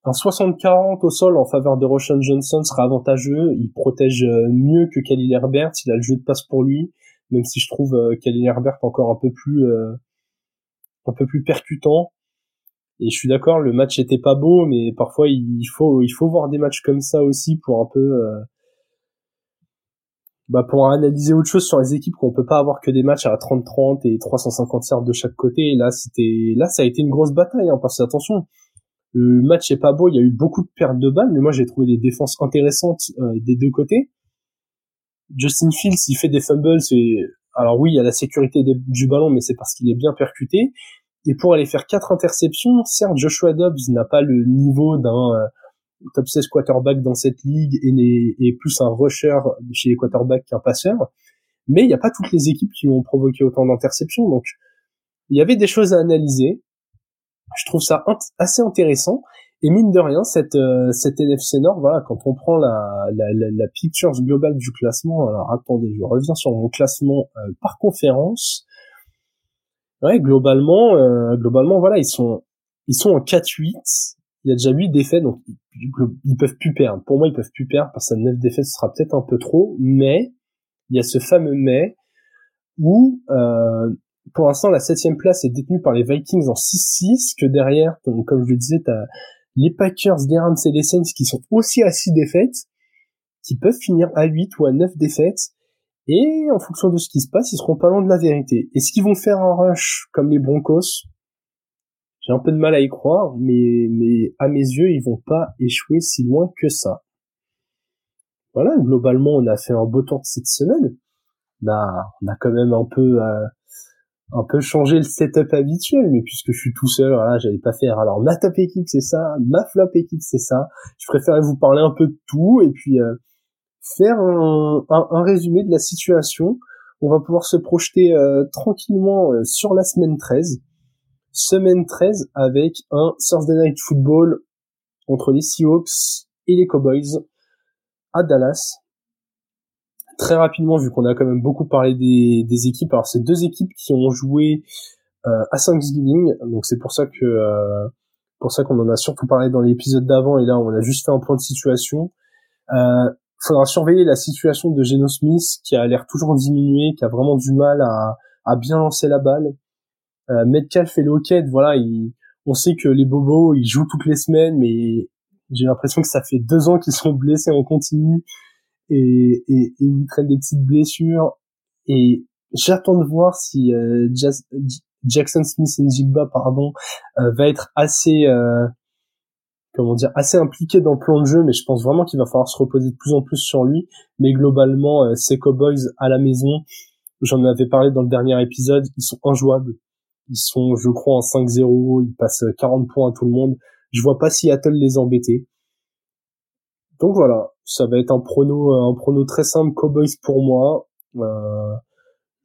un 60-40 au sol en faveur de Roshan Johnson sera avantageux. Il protège euh, mieux que Khalil Herbert. Il a le jeu de passe pour lui, même si je trouve euh, Khalil Herbert encore un peu plus euh, un peu plus percutant. Et je suis d'accord, le match était pas beau, mais parfois il faut il faut voir des matchs comme ça aussi pour un peu euh, bah pour analyser autre chose sur les équipes qu'on peut pas avoir que des matchs à 30-30 et 350 yards de chaque côté. Là c'était là ça a été une grosse bataille hein, parce que attention, le match est pas beau, il y a eu beaucoup de pertes de balles, mais moi j'ai trouvé des défenses intéressantes euh, des deux côtés. Justin Fields, il fait des fumbles, et alors oui, il y a la sécurité du ballon, mais c'est parce qu'il est bien percuté. Et pour aller faire quatre interceptions, certes, Joshua Dobbs n'a pas le niveau d'un euh, top 16 quarterback dans cette ligue et est, plus un rusher chez les quarterbacks qu'un passeur. Mais il n'y a pas toutes les équipes qui ont provoqué autant d'interceptions. Donc, il y avait des choses à analyser. Je trouve ça assez intéressant. Et mine de rien, cette, euh, cette NFC Nord, voilà, quand on prend la, la, la, la picture globale du classement, alors attendez, je reviens sur mon classement euh, par conférence. Ouais, globalement, euh, globalement, voilà, ils sont, ils sont en 4-8. Il y a déjà 8 défaites, donc ils peuvent plus perdre. Pour moi, ils peuvent plus perdre parce que 9 défaites, ce sera peut-être un peu trop, mais il y a ce fameux mais où euh, pour l'instant la septième place est détenue par les Vikings en 6-6, que derrière, comme je le disais, t'as les Packers, les Rams et les Saints qui sont aussi à 6 défaites, qui peuvent finir à 8 ou à 9 défaites, et en fonction de ce qui se passe, ils seront pas loin de la vérité. Est-ce qu'ils vont faire un rush comme les Broncos J'ai un peu de mal à y croire, mais, à mes yeux, ils vont pas échouer si loin que ça. Voilà, globalement, on a fait un beau tour de cette semaine. On a, on a quand même un peu euh, un peu changer le setup habituel, mais puisque je suis tout seul, voilà, j'allais pas faire. Alors ma top équipe c'est ça, ma flop équipe c'est ça. Je préférais vous parler un peu de tout et puis euh, faire un, résumé de la situation. On va pouvoir se projeter euh, tranquillement sur la semaine 13. Semaine 13 avec un Thursday Night Football entre les Seahawks et les Cowboys à Dallas très rapidement, vu qu'on a quand même beaucoup parlé des, équipes, alors c'est deux équipes qui ont joué euh, à Thanksgiving, donc c'est pour ça que euh, pour ça qu'on en a surtout parlé dans l'épisode d'avant, et là on a juste fait un point de situation. Euh, faudra surveiller la situation de Geno Smith, qui a l'air toujours diminué, qui a vraiment du mal à, à bien lancer la balle. Euh, Metcalf et Lockett, voilà, il, on sait que les bobos, ils jouent toutes les semaines, mais j'ai l'impression que ça fait deux ans qu'ils sont blessés en continu et, et, et où il traîne des petites blessures. Et j'attends de voir si euh, Jackson Smith Njigba pardon euh, va être assez euh, comment dire assez impliqué dans le plan de jeu mais je pense vraiment qu'il va falloir se reposer de plus en plus sur lui mais globalement euh, ces Cowboys à la maison j'en avais parlé dans le dernier épisode ils sont injouables ils sont je crois en 5-0 ils passent 40 points à tout le monde je vois pas Seattle les embêter donc voilà, ça va être un prono, un prono très simple Cowboys pour moi. Euh,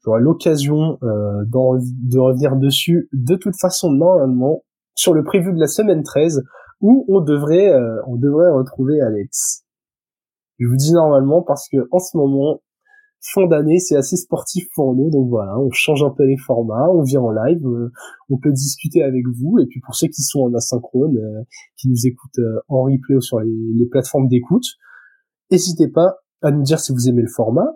J'aurai l'occasion euh, de revenir dessus de toute façon normalement sur le prévu de la semaine 13 où on devrait, euh, on devrait retrouver Alex. Je vous dis normalement parce que en ce moment, fin d'année, c'est assez sportif pour nous, donc voilà, on change un peu les formats, on vient en live, euh, on peut discuter avec vous, et puis pour ceux qui sont en asynchrone, euh, qui nous écoutent euh, en replay ou sur les, plateformes d'écoute, n'hésitez pas à nous dire si vous aimez le format,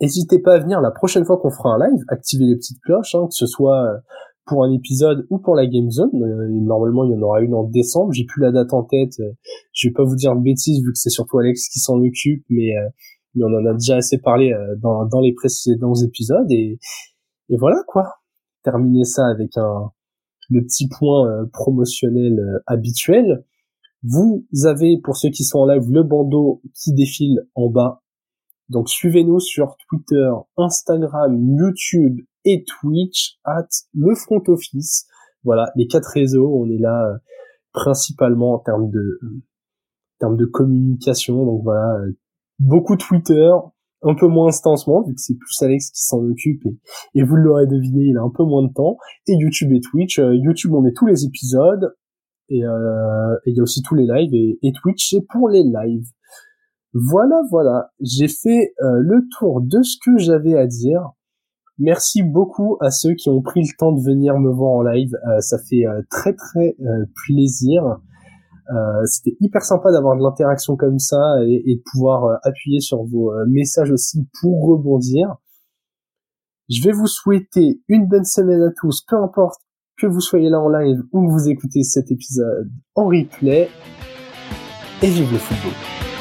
n'hésitez pas à venir la prochaine fois qu'on fera un live, activer les petites cloches, hein, que ce soit pour un épisode ou pour la Game Zone. normalement, il y en aura une en décembre. J'ai plus la date en tête. je vais pas vous dire de bêtises vu que c'est surtout Alex qui s'en occupe, mais mais on en a déjà assez parlé euh, dans, les précédents épisodes et, voilà quoi. Terminer ça avec un le petit point euh, promotionnel euh, habituel. Vous avez pour ceux qui sont en live le bandeau qui défile en bas. Donc suivez-nous sur Twitter, Instagram, YouTube et Twitch at le front office. Voilà, les quatre réseaux, on est là principalement en termes de termes de communication. Donc voilà, beaucoup Twitter, un peu moins instancement, vu que c'est plus Alex qui s'en occupe, et, vous l'aurez deviné, il a un peu moins de temps, et YouTube et Twitch. Euh, YouTube, on met tous les épisodes, et euh, il y a aussi tous les lives, et, Twitch, c'est pour les lives. Voilà, voilà, j'ai fait euh, le tour de ce que j'avais à dire. Merci beaucoup à ceux qui ont pris le temps de venir me voir en live, ça fait très très plaisir. Euh, c'était hyper sympa d'avoir de l'interaction comme ça et, de pouvoir euh, appuyer sur vos euh, messages aussi pour rebondir. Je vais vous souhaiter une bonne semaine à tous, peu importe que vous soyez là en live ou que vous écoutez cet épisode en replay. Et vive le football